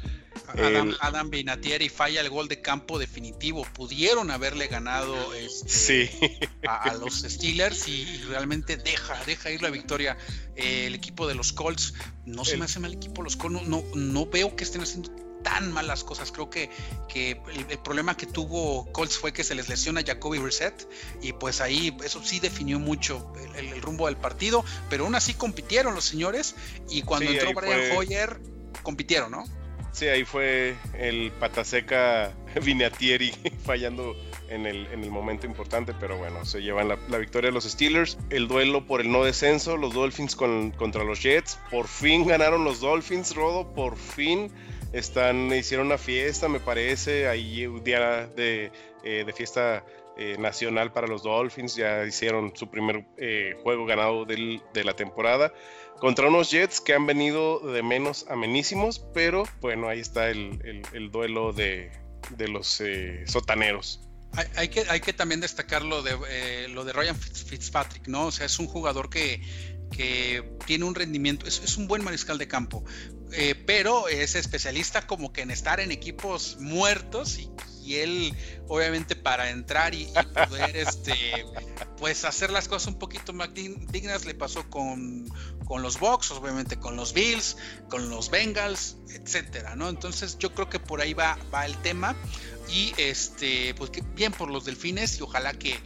Adam, Adam Vinatieri falla el gol de campo definitivo. Pudieron haberle ganado este, a, los Steelers y, realmente deja, deja ir la victoria. Eh, el equipo de los Colts, no se me hace mal equipo, los Colts no, no veo que estén haciendo tan malas cosas. Creo que, que el, problema que tuvo Colts fue que se les lesiona Jacoby Reset y pues ahí eso sí definió mucho el, rumbo del partido, pero aún así compitieron los señores y cuando entró Brian Hoyer compitieron, ¿no? Sí, ahí fue el pataseca Vinatieri fallando en el, en el, momento importante, pero bueno, se llevan la, victoria de los Steelers. El duelo por el no descenso, los Dolphins contra los Jets. Por fin ganaron los Dolphins, Rodo, por fin están, hicieron una fiesta, me parece, ahí un día de, eh, fiesta eh, nacional para los Dolphins, ya hicieron su primer eh, juego ganado de la temporada contra unos Jets que han venido de menos a menísimos, pero bueno, ahí está el, duelo de, los sotaneros. Hay, que, hay que también destacar lo de, lo de Ryan Fitzpatrick, ¿no? O sea, es un jugador que, que tiene un rendimiento, es, un buen mariscal de campo, eh, pero es especialista como que en estar en equipos muertos y, él obviamente para entrar y, poder este pues hacer las cosas un poquito más dignas le pasó con, con los Bucks, obviamente con los Bills, con los Bengals, etcétera, ¿no? Entonces yo creo que por ahí va, va el tema y este pues que bien por los Delfines y ojalá que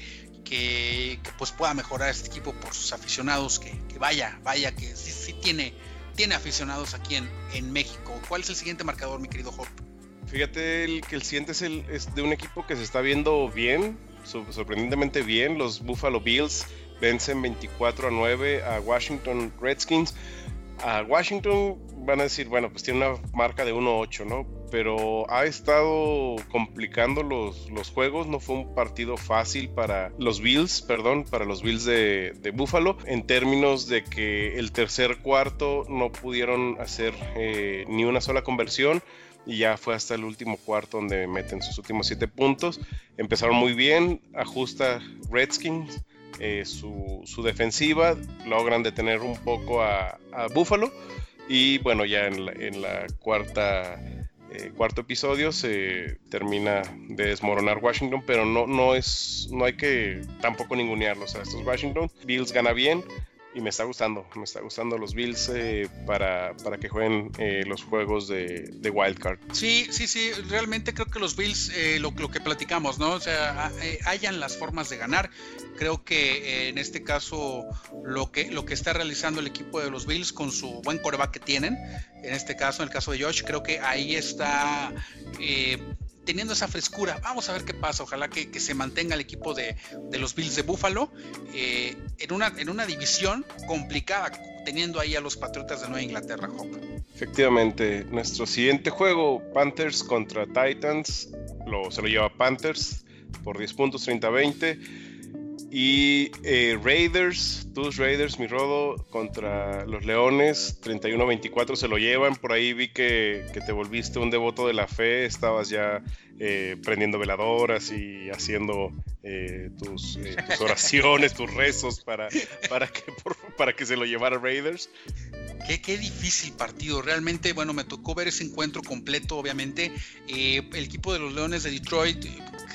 que, pues pueda mejorar este equipo por sus aficionados, que, vaya, vaya, que sí, tiene, tiene aficionados aquí en, en, México. ¿Cuál es el siguiente marcador, mi querido Hop? Fíjate que el siguiente es, el, es de un equipo que se está viendo bien, sorprendentemente bien. Los Buffalo Bills vencen 24 a 9 a Washington Redskins. A Washington van a decir, bueno, pues tiene una marca de 1-8, ¿no? Pero ha estado complicando los, los, juegos, no fue un partido fácil para los Bills, perdón, para los Bills de, de Buffalo, en términos de que el tercer cuarto no pudieron hacer eh, ni una sola conversión y ya fue hasta el último cuarto donde meten sus últimos siete puntos. Empezaron muy bien, ajusta Redskins. Eh, su, su, defensiva, logran detener un poco a, a Buffalo, y bueno, ya en la, cuarta eh, cuarto episodio se termina de desmoronar Washington, pero no, no es, no hay que tampoco ningunearlos a estos Washington. Bills gana bien, y me está gustando, me está gustando los Bills eh, para, para, que jueguen eh, los juegos de, de, Wildcard. Sí, sí, sí, realmente creo que los Bills, eh, lo, lo, que platicamos, ¿no? O sea, hayan las formas de ganar. Creo que en este caso lo que, lo que está realizando el equipo de los Bills con su buen coreback que tienen, en este caso, en el caso de Josh, creo que ahí está teniendo esa frescura. Vamos a ver qué pasa. Ojalá que, se mantenga el equipo de, los Bills de Buffalo eh, en, una, en una división complicada, teniendo ahí a los Patriotas de Nueva Inglaterra, Efectivamente, nuestro siguiente juego, Panthers contra Titans, lo, se lo lleva Panthers por 10 puntos, 30-20. Y eh, Raiders, tus Raiders, mi rodo, contra los Leones, 31-24 se lo llevan. Por ahí vi que, te volviste un devoto de la fe, estabas ya eh, prendiendo veladoras y haciendo eh, tus, oraciones, tus rezos para, para, que, para que se lo llevara Raiders. Qué, difícil partido. Realmente, bueno, me tocó ver ese encuentro completo, obviamente. el equipo de los Leones de Detroit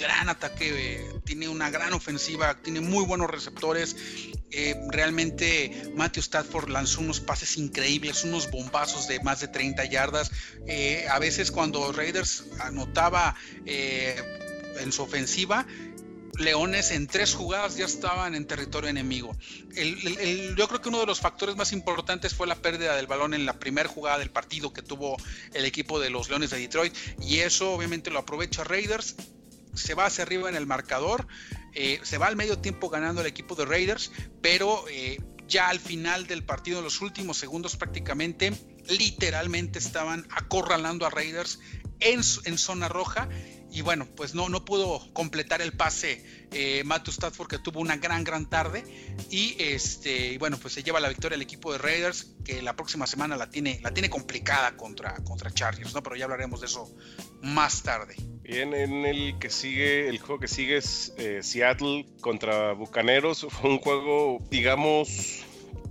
gran ataque, eh, tiene una gran ofensiva, tiene muy buenos receptores. Eh, realmente Matthew Stafford lanzó unos pases increíbles, unos bombazos de más de 30 yardas. Eh, a veces cuando Raiders anotaba en su ofensiva, Leones en tres jugadas ya estaban en territorio enemigo. yo creo que uno de los factores más importantes fue la pérdida del balón en la primera jugada del partido que tuvo el equipo de los Leones de Detroit y eso obviamente lo aprovecha Raiders se va hacia arriba en el marcador, eh, se va al medio tiempo ganando el equipo de Raiders, pero eh, ya al final del partido, en los últimos segundos prácticamente, literalmente estaban acorralando a Raiders en, en zona roja y bueno, pues no, no pudo completar el pase eh, Matthew Stafford que tuvo una gran, gran tarde y este, bueno, pues se lleva la victoria el equipo de Raiders que la próxima semana la tiene, la tiene complicada contra, contra Chargers, ¿no? Pero ya hablaremos de eso más tarde. Bien, en el que sigue, el juego que sigue es eh, Seattle contra Bucaneros. Fue un juego, digamos,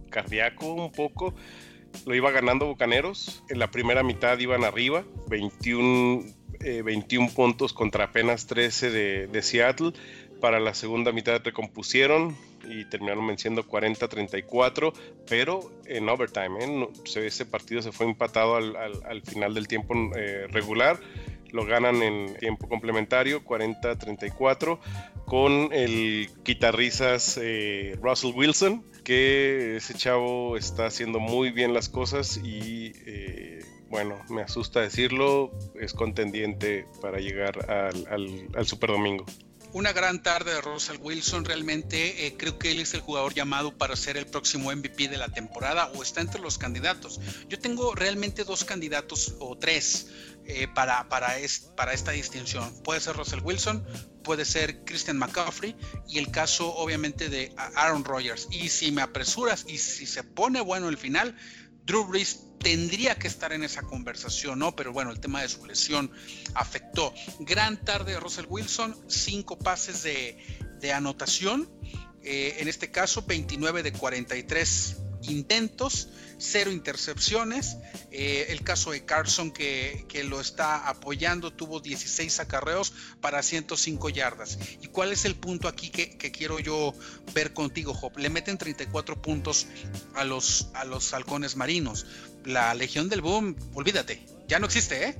cardíaco un poco. Lo iba ganando Bucaneros. En la primera mitad iban arriba, 21, 21 eh, puntos contra apenas 13 de, Seattle. Para la segunda mitad recompusieron y terminaron venciendo 40-34, pero en overtime. ¿eh? ese partido se fue empatado al, final del tiempo eh, regular. Lo ganan en tiempo complementario, 40-34, con el guitarrizas eh, Russell Wilson, que ese chavo está haciendo muy bien las cosas y bueno, me asusta decirlo, es contendiente para llegar al, al, al Super Domingo una gran tarde de Russell Wilson. Realmente eh, creo que él es el jugador llamado para ser el próximo MVP de la temporada o está entre los candidatos. Yo tengo realmente dos candidatos o tres eh, para, para, para esta distinción. Puede ser Russell Wilson, puede ser Christian McCaffrey y el caso obviamente de Aaron Rodgers. Y si me apresuras y si se pone bueno el final, Drew Brees tendría que estar en esa conversación, ¿no? Pero bueno, el tema de su lesión afectó. Gran tarde de Russell Wilson, cinco pases de, anotación. Eh, en este caso, 29 de 43 intentos, cero intercepciones. Eh, el caso de Carson que, lo está apoyando tuvo 16 acarreos para 105 yardas. ¿Y cuál es el punto aquí que, quiero yo ver contigo, Job? Le meten 34 puntos a los, a los halcones marinos. La Legión del Boom, olvídate, ya no existe, ¿eh?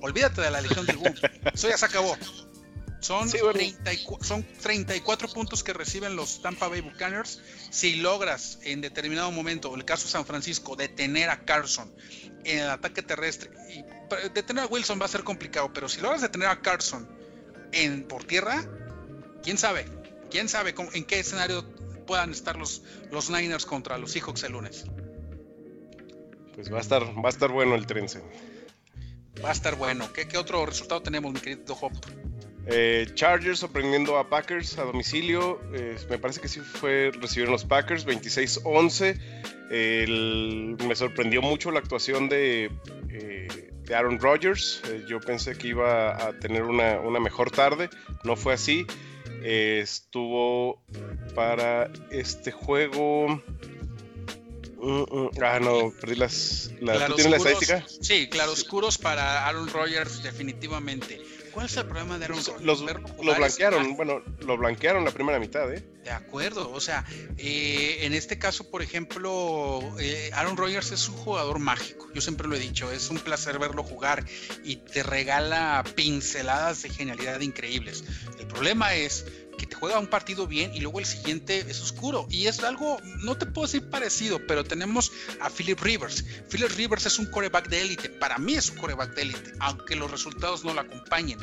Olvídate de la Legión del Boom. Eso ya se acabó. Son, 34, puntos que reciben los Tampa Bay Buccaneers. Si logras en determinado momento, el caso de San Francisco, detener a Carson en el ataque terrestre, y detener a Wilson va a ser complicado, pero si logras detener a Carson en, por tierra, quién sabe, quién sabe en qué escenario puedan estar los, los Niners contra los Seahawks el lunes. Pues va a estar, va a estar bueno el trense. Va a estar bueno. ¿Qué, qué otro resultado tenemos, mi querido Hop? Eh, Chargers sorprendiendo a Packers a domicilio. Eh, me parece que sí fue recibieron los Packers 26-11. me sorprendió mucho la actuación de, eh, Aaron Rodgers. yo pensé que iba a tener una, mejor tarde. No fue así. estuvo para este juego. Mm, mm, ah, no, perdí las. ¿Tú tienes la estadística? Sí, claroscuros para Aaron Rodgers, definitivamente. ¿Cuál es el problema de Aaron Rodgers? Los, lo blanquearon, bueno, lo blanquearon la primera mitad, ¿eh? De acuerdo, o sea, eh, en este caso, por ejemplo, eh, Aaron Rodgers es un jugador mágico, yo siempre lo he dicho, es un placer verlo jugar y te regala pinceladas de genialidad increíbles. El problema es te juega un partido bien y luego el siguiente es oscuro. Y es algo, no te puedo decir parecido, pero tenemos a Philip Rivers. Philip Rivers es un coreback de élite. Para mí es un coreback de élite, aunque los resultados no lo acompañen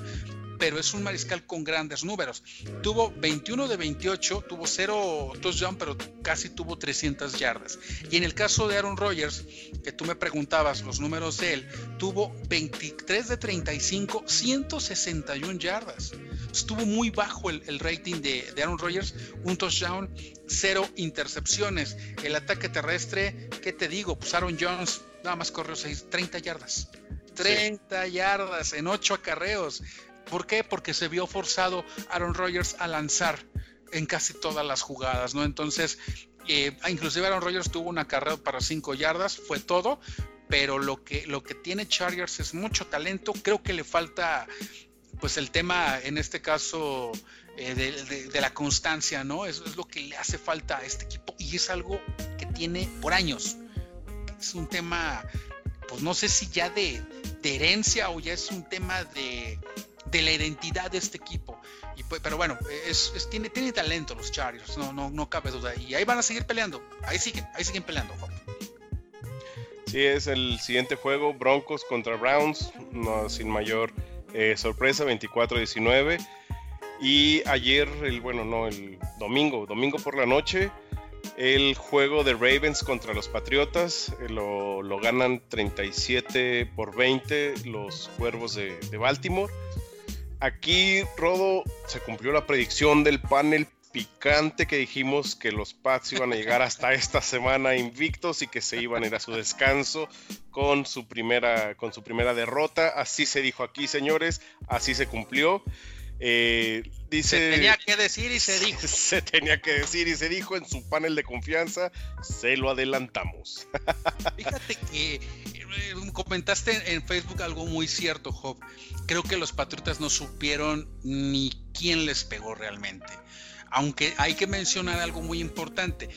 pero es un mariscal con grandes números. Tuvo 21 de 28, tuvo 0 touchdown, pero casi tuvo 300 yardas. Y en el caso de Aaron Rodgers, que tú me preguntabas los números de él, tuvo 23 de 35, 161 yardas. Estuvo muy bajo el, rating de, Aaron Rodgers, un touchdown, cero intercepciones. El ataque terrestre, ¿qué te digo? Pues Aaron Jones nada más corrió 6, 30 yardas. 30 yardas en 8 acarreos. ¿Por qué? Porque se vio forzado Aaron Rodgers a lanzar en casi todas las jugadas, ¿no? Entonces, eh, inclusive Aaron Rodgers tuvo una carrera para 5 yardas, fue todo, pero lo que, lo que tiene Chargers es mucho talento, creo que le falta pues el tema en este caso eh, de, la constancia, ¿no? Eso es lo que le hace falta a este equipo y es algo que tiene por años. Es un tema, pues no sé si ya de herencia o ya es un tema de, de la identidad de este equipo. Pues, pero bueno, es, tiene, talento los Chargers, no, no, no cabe duda. Y ahí van a seguir peleando, ahí siguen, ahí siguen peleando. Sí, es el siguiente juego, Broncos contra Browns, sin mayor eh, sorpresa, 24-19. Y ayer, el, bueno, no, el domingo, domingo por la noche, el juego de Ravens contra los Patriotas eh, lo, lo, ganan 37 por 20 los Cuervos de Baltimore. Aquí, Rodo, se cumplió la predicción del panel picante que dijimos que los Pats iban a llegar hasta esta semana invictos y que se iban a ir a su descanso con su primera, con su primera derrota. Así se dijo aquí, señores, así se cumplió. Eh, dice, se tenía que decir y se dijo. Se tenía que decir y se dijo en su panel de confianza, se lo adelantamos. Fíjate que eh, comentaste en Facebook algo muy cierto, Job. Creo que los Patriotas no supieron ni quién les pegó realmente. Aunque hay que mencionar algo muy importante.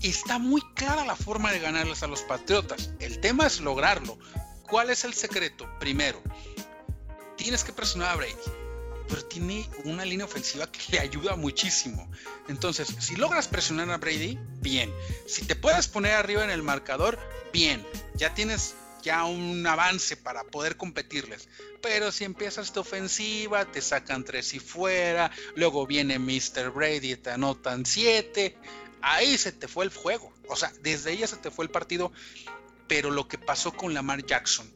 Está muy clara la forma de ganarles a los Patriotas. El tema es lograrlo. ¿Cuál es el secreto? Primero, tienes que presionar a Brady pero tiene una línea ofensiva que le ayuda muchísimo. Entonces, si logras presionar a Brady, bien. Si te puedes poner arriba en el marcador, bien. Ya tienes ya un avance para poder competirles. Pero si empiezas esta ofensiva, te sacan tres y fuera, luego viene Mr. Brady te anotan siete, ahí se te fue el juego. O sea, desde ahí se te fue el partido. Pero lo que pasó con Lamar Jackson,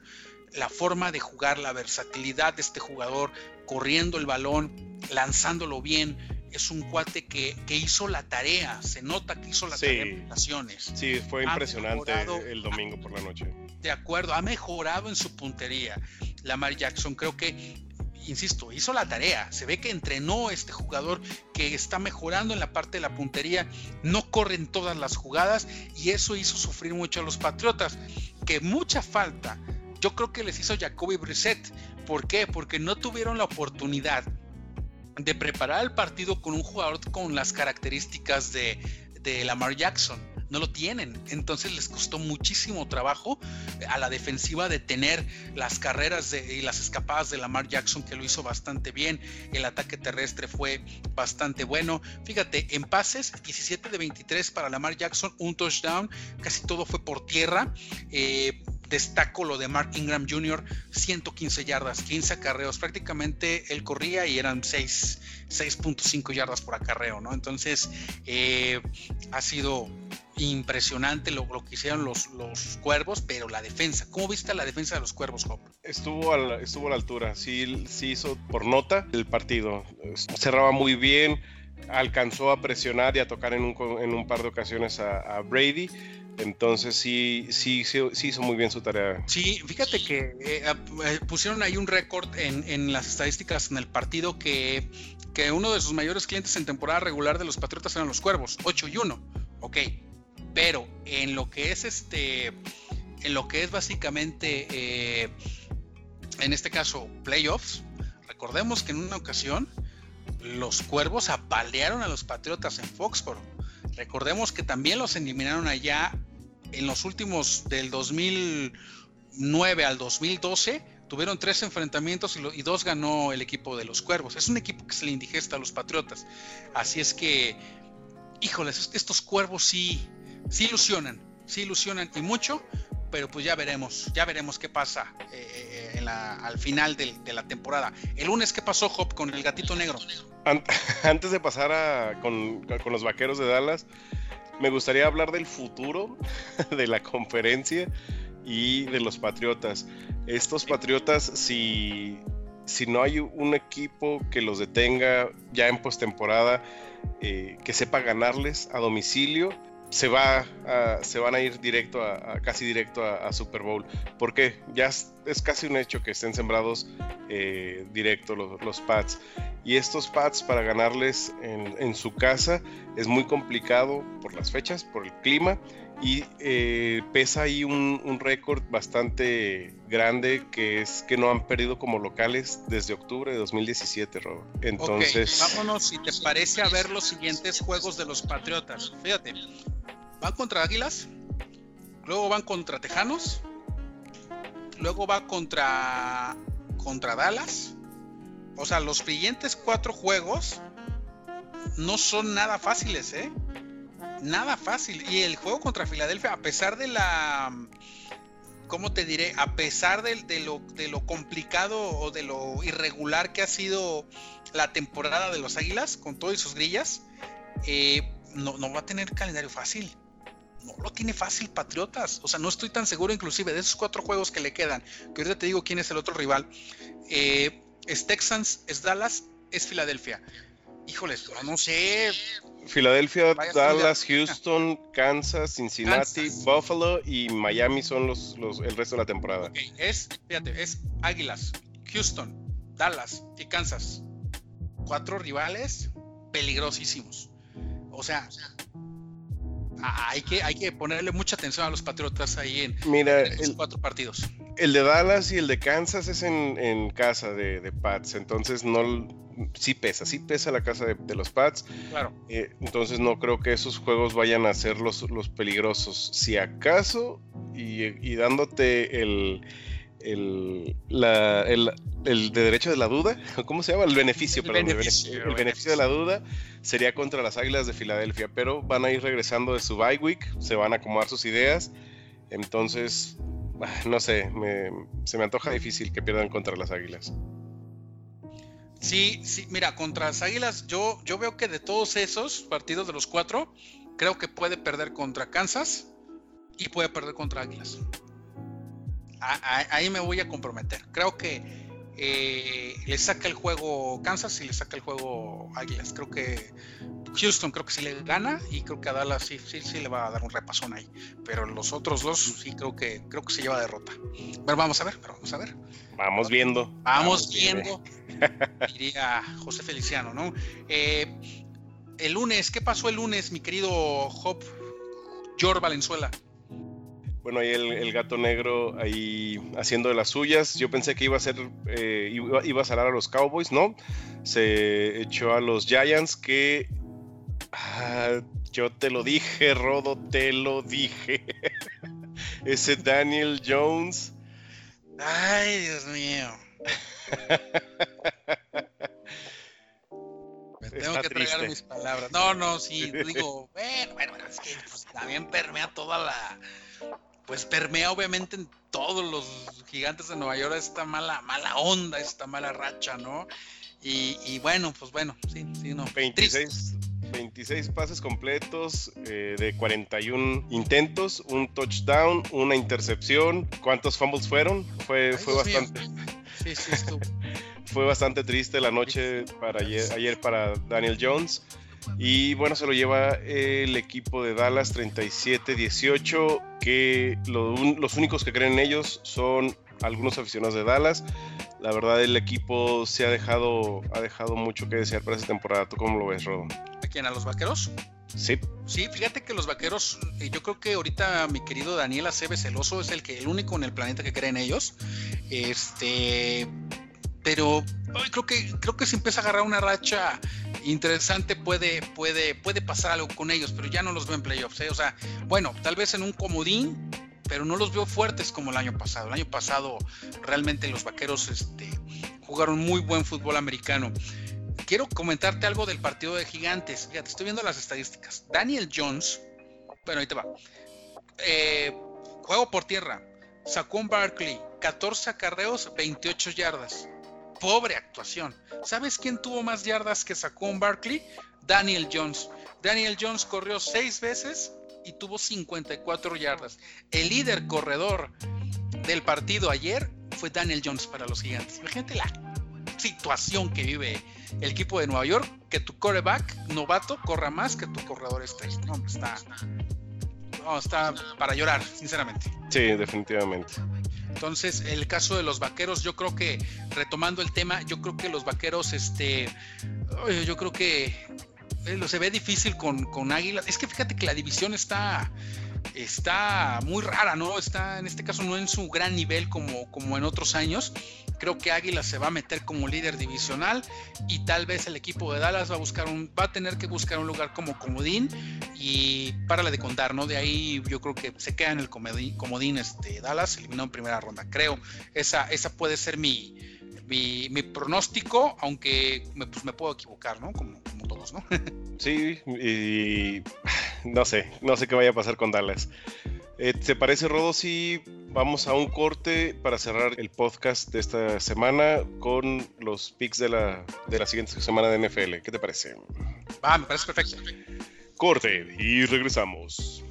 la forma de jugar, la versatilidad de este jugador, corriendo el balón, lanzándolo bien. Es un cuate que, hizo la tarea, se nota que hizo la tarea en relaciones. Sí, fue impresionante el domingo por la noche. De acuerdo, ha mejorado en su puntería. Lamar Jackson creo que insisto, hizo la tarea. Se ve que entrenó este jugador que está mejorando en la parte de la puntería. No corren todas las jugadas y eso hizo sufrir mucho a los Patriotas. Que mucha falta yo creo que les hizo Jacoby Brissett. ¿Por qué? Porque no tuvieron la oportunidad de preparar el partido con un jugador con las características de, Lamar Jackson. No lo tienen. Entonces les costó muchísimo trabajo a la defensiva de tener las carreras y las escapadas de Lamar Jackson, que lo hizo bastante bien. El ataque terrestre fue bastante bueno. Fíjate, en pases, 17 de 23 para Lamar Jackson, un touchdown. Casi todo fue por tierra. Eh, destaco lo de Mark Ingram Jr., 115 yardas, 15 acarreos, prácticamente él corría y eran 6.5 yardas por acarreo, ¿no? Entonces, eh, ha sido impresionante lo, que hicieron los, los, cuervos, pero la defensa, ¿cómo viste la defensa de los cuervos, Hop? Estuvo a la, estuvo a la altura, sí, sí hizo por nota el partido, cerraba muy bien, alcanzó a presionar y a tocar en un, en un par de ocasiones a Brady entonces sí, sí, sí, hizo muy bien su tarea. Sí, fíjate que eh, eh, pusieron ahí un récord en, las estadísticas en el partido que, que uno de sus mayores clientes en temporada regular de los Patriotas eran los Cuervos, 8 y 1. Ok, pero en lo que es este, en lo que es básicamente, eh, en este caso, playoffs, recordemos que en una ocasión los Cuervos apalearon a los Patriotas en Foxborough. Recordemos que también los eliminaron allá en los últimos del 2009 al 2012 tuvieron tres enfrentamientos y, dos ganó el equipo de los Cuervos. Es un equipo que se le indigesta a los Patriotas. Así es que, híjoles, estos Cuervos sí, sí ilusionan, sí ilusionan y mucho, pero pues ya veremos, ya veremos qué pasa eh, en la, al final de, la temporada. El lunes, ¿qué pasó, Hop, con el gatito negro? Antes de pasar con, con los vaqueros de Dallas, me gustaría hablar del futuro de la conferencia y de los Patriotas. Estos Patriotas, si, si no hay un equipo que los detenga ya en postemporada, eh, que sepa ganarles a domicilio, se, va se van a ir directo a, casi directo a, Super Bowl. Porque ya es, casi un hecho que estén sembrados eh, directo los, los, Pats. Y estos Pats para ganarles en, su casa es muy complicado por las fechas, por el clima. Y eh, pesa ahí un, récord bastante grande que es que no han perdido como locales desde octubre de 2017, Robert. Entonces. vámonos, si te parece, a ver los siguientes juegos de los Patriotas. Fíjate, van contra Águilas, luego van contra Tejanos, luego va contra, contra Dallas. O sea, los siguientes cuatro juegos no son nada fáciles, ¿eh? Nada fácil. Y el juego contra Filadelfia, a pesar de la... ¿Cómo te diré? A pesar de, lo, de lo complicado o de lo irregular que ha sido la temporada de los Águilas, con todas sus grillas, eh, no, no va a tener calendario fácil no lo tiene fácil Patriotas. O sea, no estoy tan seguro inclusive de esos cuatro juegos que le quedan, que ahorita te digo quién es el otro rival. Eh, es Texans, es Dallas, es Filadelfia. Híjoles, no, sé. Filadelfia, Dallas, Houston, Kansas, Cincinnati, Buffalo y Miami son los, los, el resto de la temporada. Es, fíjate, es Águilas, Houston, Dallas y Kansas. Cuatro rivales peligrosísimos. O sea, hay que, hay que ponerle mucha atención a los Patriotas ahí en, Mira, cuatro partidos. El de Dallas y el de Kansas es en, casa de, Pats, entonces no sí pesa, sí pesa la casa de, los Pats. Claro. Eh, entonces no creo que esos juegos vayan a ser los, los peligrosos. Si acaso, y dándote el, el, el, de derecho de la duda, ¿cómo se llama? El beneficio, el beneficio, el, beneficio de la duda sería contra las Águilas de Filadelfia, pero van a ir regresando de su bye week, se van a acomodar sus ideas, entonces, ah, no sé, se me antoja difícil que pierdan contra las Águilas. Sí, sí, mira, contra las Águilas, yo, yo veo que de todos esos partidos de los cuatro, creo que puede perder contra Kansas y puede perder contra Águilas ahí me voy a comprometer. Creo que eh, le saca el juego Kansas y le saca el juego Águilas. Creo que Houston creo que sí le gana y creo que a Dallas sí, sí, sí le va a dar un repasón ahí. Pero los otros dos sí creo que creo que se lleva derrota. Pero vamos a ver, vamos a ver. Vamos viendo. Vamos, viendo. diría José Feliciano, ¿no? Eh, el lunes, ¿qué pasó el lunes, mi querido Hop George Valenzuela? Bueno, ahí el, gato negro ahí haciendo de las suyas. Yo pensé que iba a ser, eh, iba, a salar a los Cowboys, ¿no? Se echó a los Giants que... Ah, yo te lo dije, Rodo, te lo dije. Ese Daniel Jones. Ay, Dios mío. Me tengo que tragar mis palabras. No, no, sí, digo, bueno, bueno, es que pues, también permea toda la pues permea obviamente en todos los gigantes de Nueva York esta mala, mala onda, esta mala racha, ¿no? Y, bueno, pues bueno, sí, sí, no. 26, 26 pases completos eh, de 41 intentos, un touchdown, una intercepción. ¿Cuántos fumbles fueron? Fue, fue bastante. Sí, sí, fue bastante triste la noche para ayer, ayer para Daniel Jones. Y bueno, se lo lleva el equipo de Dallas 37-18, que los únicos que creen en ellos son algunos aficionados de Dallas. La verdad el equipo se ha dejado, ha dejado mucho que desear para esta temporada. ¿Tú cómo lo ves, Rodo? ¿A quién? ¿A los vaqueros? Sí. Sí, fíjate que los vaqueros, eh, yo creo que ahorita mi querido Daniel Aceves Celoso es el que el único en el planeta que cree en ellos. Este, pero creo que creo que si empieza a agarrar una racha interesante puede puede puede pasar algo con ellos pero ya no los veo en playoffs ¿eh? o sea bueno tal vez en un comodín pero no los veo fuertes como el año pasado. El año pasado realmente los vaqueros este, jugaron muy buen fútbol americano. Quiero comentarte algo del partido de gigantes. Fíjate estoy viendo las estadísticas. Daniel Jones bueno ahí te va. Eh, juego por tierra. Sacó un Barkley 14 acarreos 28 yardas pobre actuación. ¿Sabes quién tuvo más yardas que sacó un Barkley? Daniel Jones. Daniel Jones corrió seis veces y tuvo 54 yardas. El líder corredor del partido ayer fue Daniel Jones para los gigantes. Imagínate la situación que vive el equipo de Nueva York, que tu coreback novato corra más que tu corredor estrella. No, está, no, está para llorar, sinceramente. Sí, definitivamente. Entonces, el caso de los vaqueros, yo creo que, retomando el tema, yo creo que los vaqueros, este, yo creo que eh, se ve difícil con, con Águilas. Es que fíjate que la división está, está muy rara, ¿no? Está en este caso no en su gran nivel como, como en otros años. Creo que Águilas se va a meter como líder divisional y tal vez el equipo de Dallas va a buscar un, va a tener que buscar un lugar como comodín y párale de contar, ¿no? De ahí yo creo que se queda en el comodín, comodín este, Dallas, eliminado en primera ronda. Creo, esa, esa puede ser mi, mi, pronóstico, aunque me, pues, me puedo equivocar, ¿no? Como, como todos, ¿no? sí, y no sé, no sé qué vaya a pasar con Dallas. Eh, ¿Te parece, Rodo, si vamos a un corte para cerrar el podcast de esta semana con los picks de la, de la siguiente semana de NFL? ¿Qué te parece? Ah, me parece perfecto. Corte y regresamos.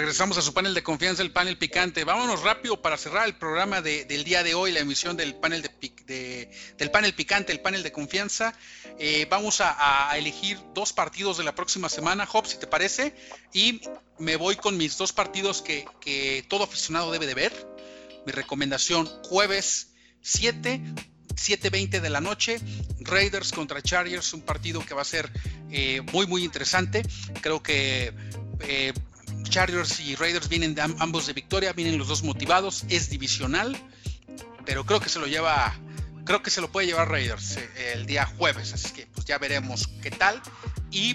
Regresamos a su panel de confianza, el panel picante. Vámonos rápido para cerrar el programa del día de hoy, la emisión del panel de, del panel picante, el panel de confianza. Eh, vamos a, elegir dos partidos de la próxima semana, Job, si te parece, y me voy con mis dos partidos que, que todo aficionado debe de ver. Mi recomendación, jueves 7, 7.20 de la noche, Raiders contra Chargers, un partido que va a ser eh, muy, muy interesante. Creo que eh, Chargers y Raiders vienen ambos de victoria, vienen los dos motivados, es divisional, pero creo que se lo lleva, creo que se lo puede llevar Raiders eh, el día jueves, así que pues ya veremos qué tal. Y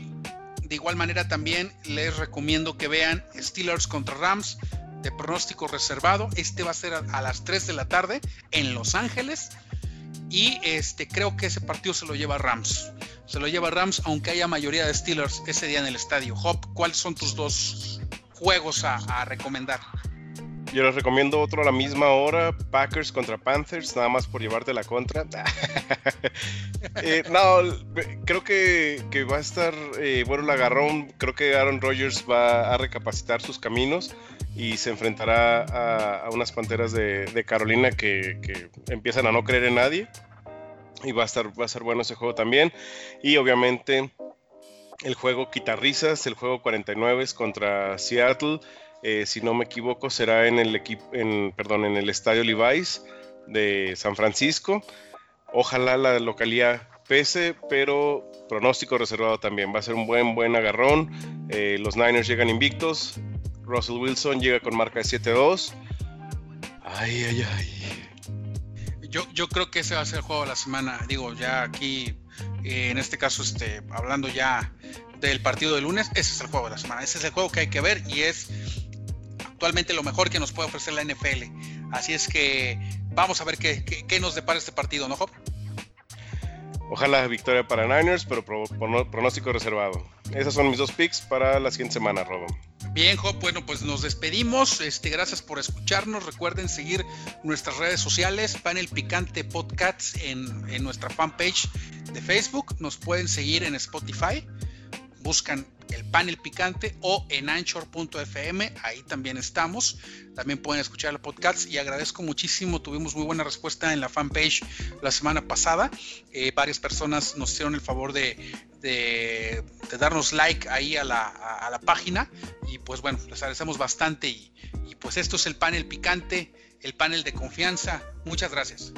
de igual manera también les recomiendo que vean Steelers contra Rams de pronóstico reservado. Este va a ser a, las 3 de la tarde en Los Ángeles. Y este, creo que ese partido se lo lleva Rams. Se lo lleva Rams, aunque haya mayoría de Steelers ese día en el estadio. Hop, ¿cuáles son tus dos juegos a, recomendar? Yo les recomiendo otro a la misma hora, Packers contra Panthers, nada más por llevarte la contra. Eh, no, creo que, va a estar, eh, bueno, el agarrón, creo que Aaron Rodgers va a recapacitar sus caminos y se enfrentará a, unas Panteras de, Carolina que, empiezan a no creer en nadie. Y va a, estar, va a ser bueno ese juego también. Y obviamente el juego Quitarrizas, el juego 49 contra Seattle. Eh, si no me equivoco, será en el equipo, en el estadio Levi's de San Francisco. Ojalá la localidad pese, pero pronóstico reservado también. Va a ser un buen, buen agarrón. Eh, los Niners llegan invictos. Russell Wilson llega con marca de 7-2. Ay, ay, ay. Yo, yo creo que ese va a ser el juego de la semana. Digo, ya aquí, eh, en este caso, este, hablando ya del partido de lunes, ese es el juego de la semana. Ese es el juego que hay que ver y es actualmente lo mejor que nos puede ofrecer la NFL. Así es que vamos a ver qué, qué, nos depara este partido, ¿no, Job? Ojalá victoria para Niners, pero pronóstico reservado. Esas son mis dos picks para la siguiente semana, Robo. Bien, Job, bueno, pues nos despedimos. Este, gracias por escucharnos. Recuerden seguir nuestras redes sociales, Panel Picante Podcasts en, en nuestra fanpage de Facebook. Nos pueden seguir en Spotify. Buscan el panel picante o en anchor.fm, ahí también estamos. También pueden escuchar el podcast y agradezco muchísimo, tuvimos muy buena respuesta en la fanpage la semana pasada. Eh, varias personas nos hicieron el favor de, de, darnos like ahí a la, a, la, página y pues bueno, les agradecemos bastante y pues esto es el panel picante, el panel de confianza. Muchas gracias.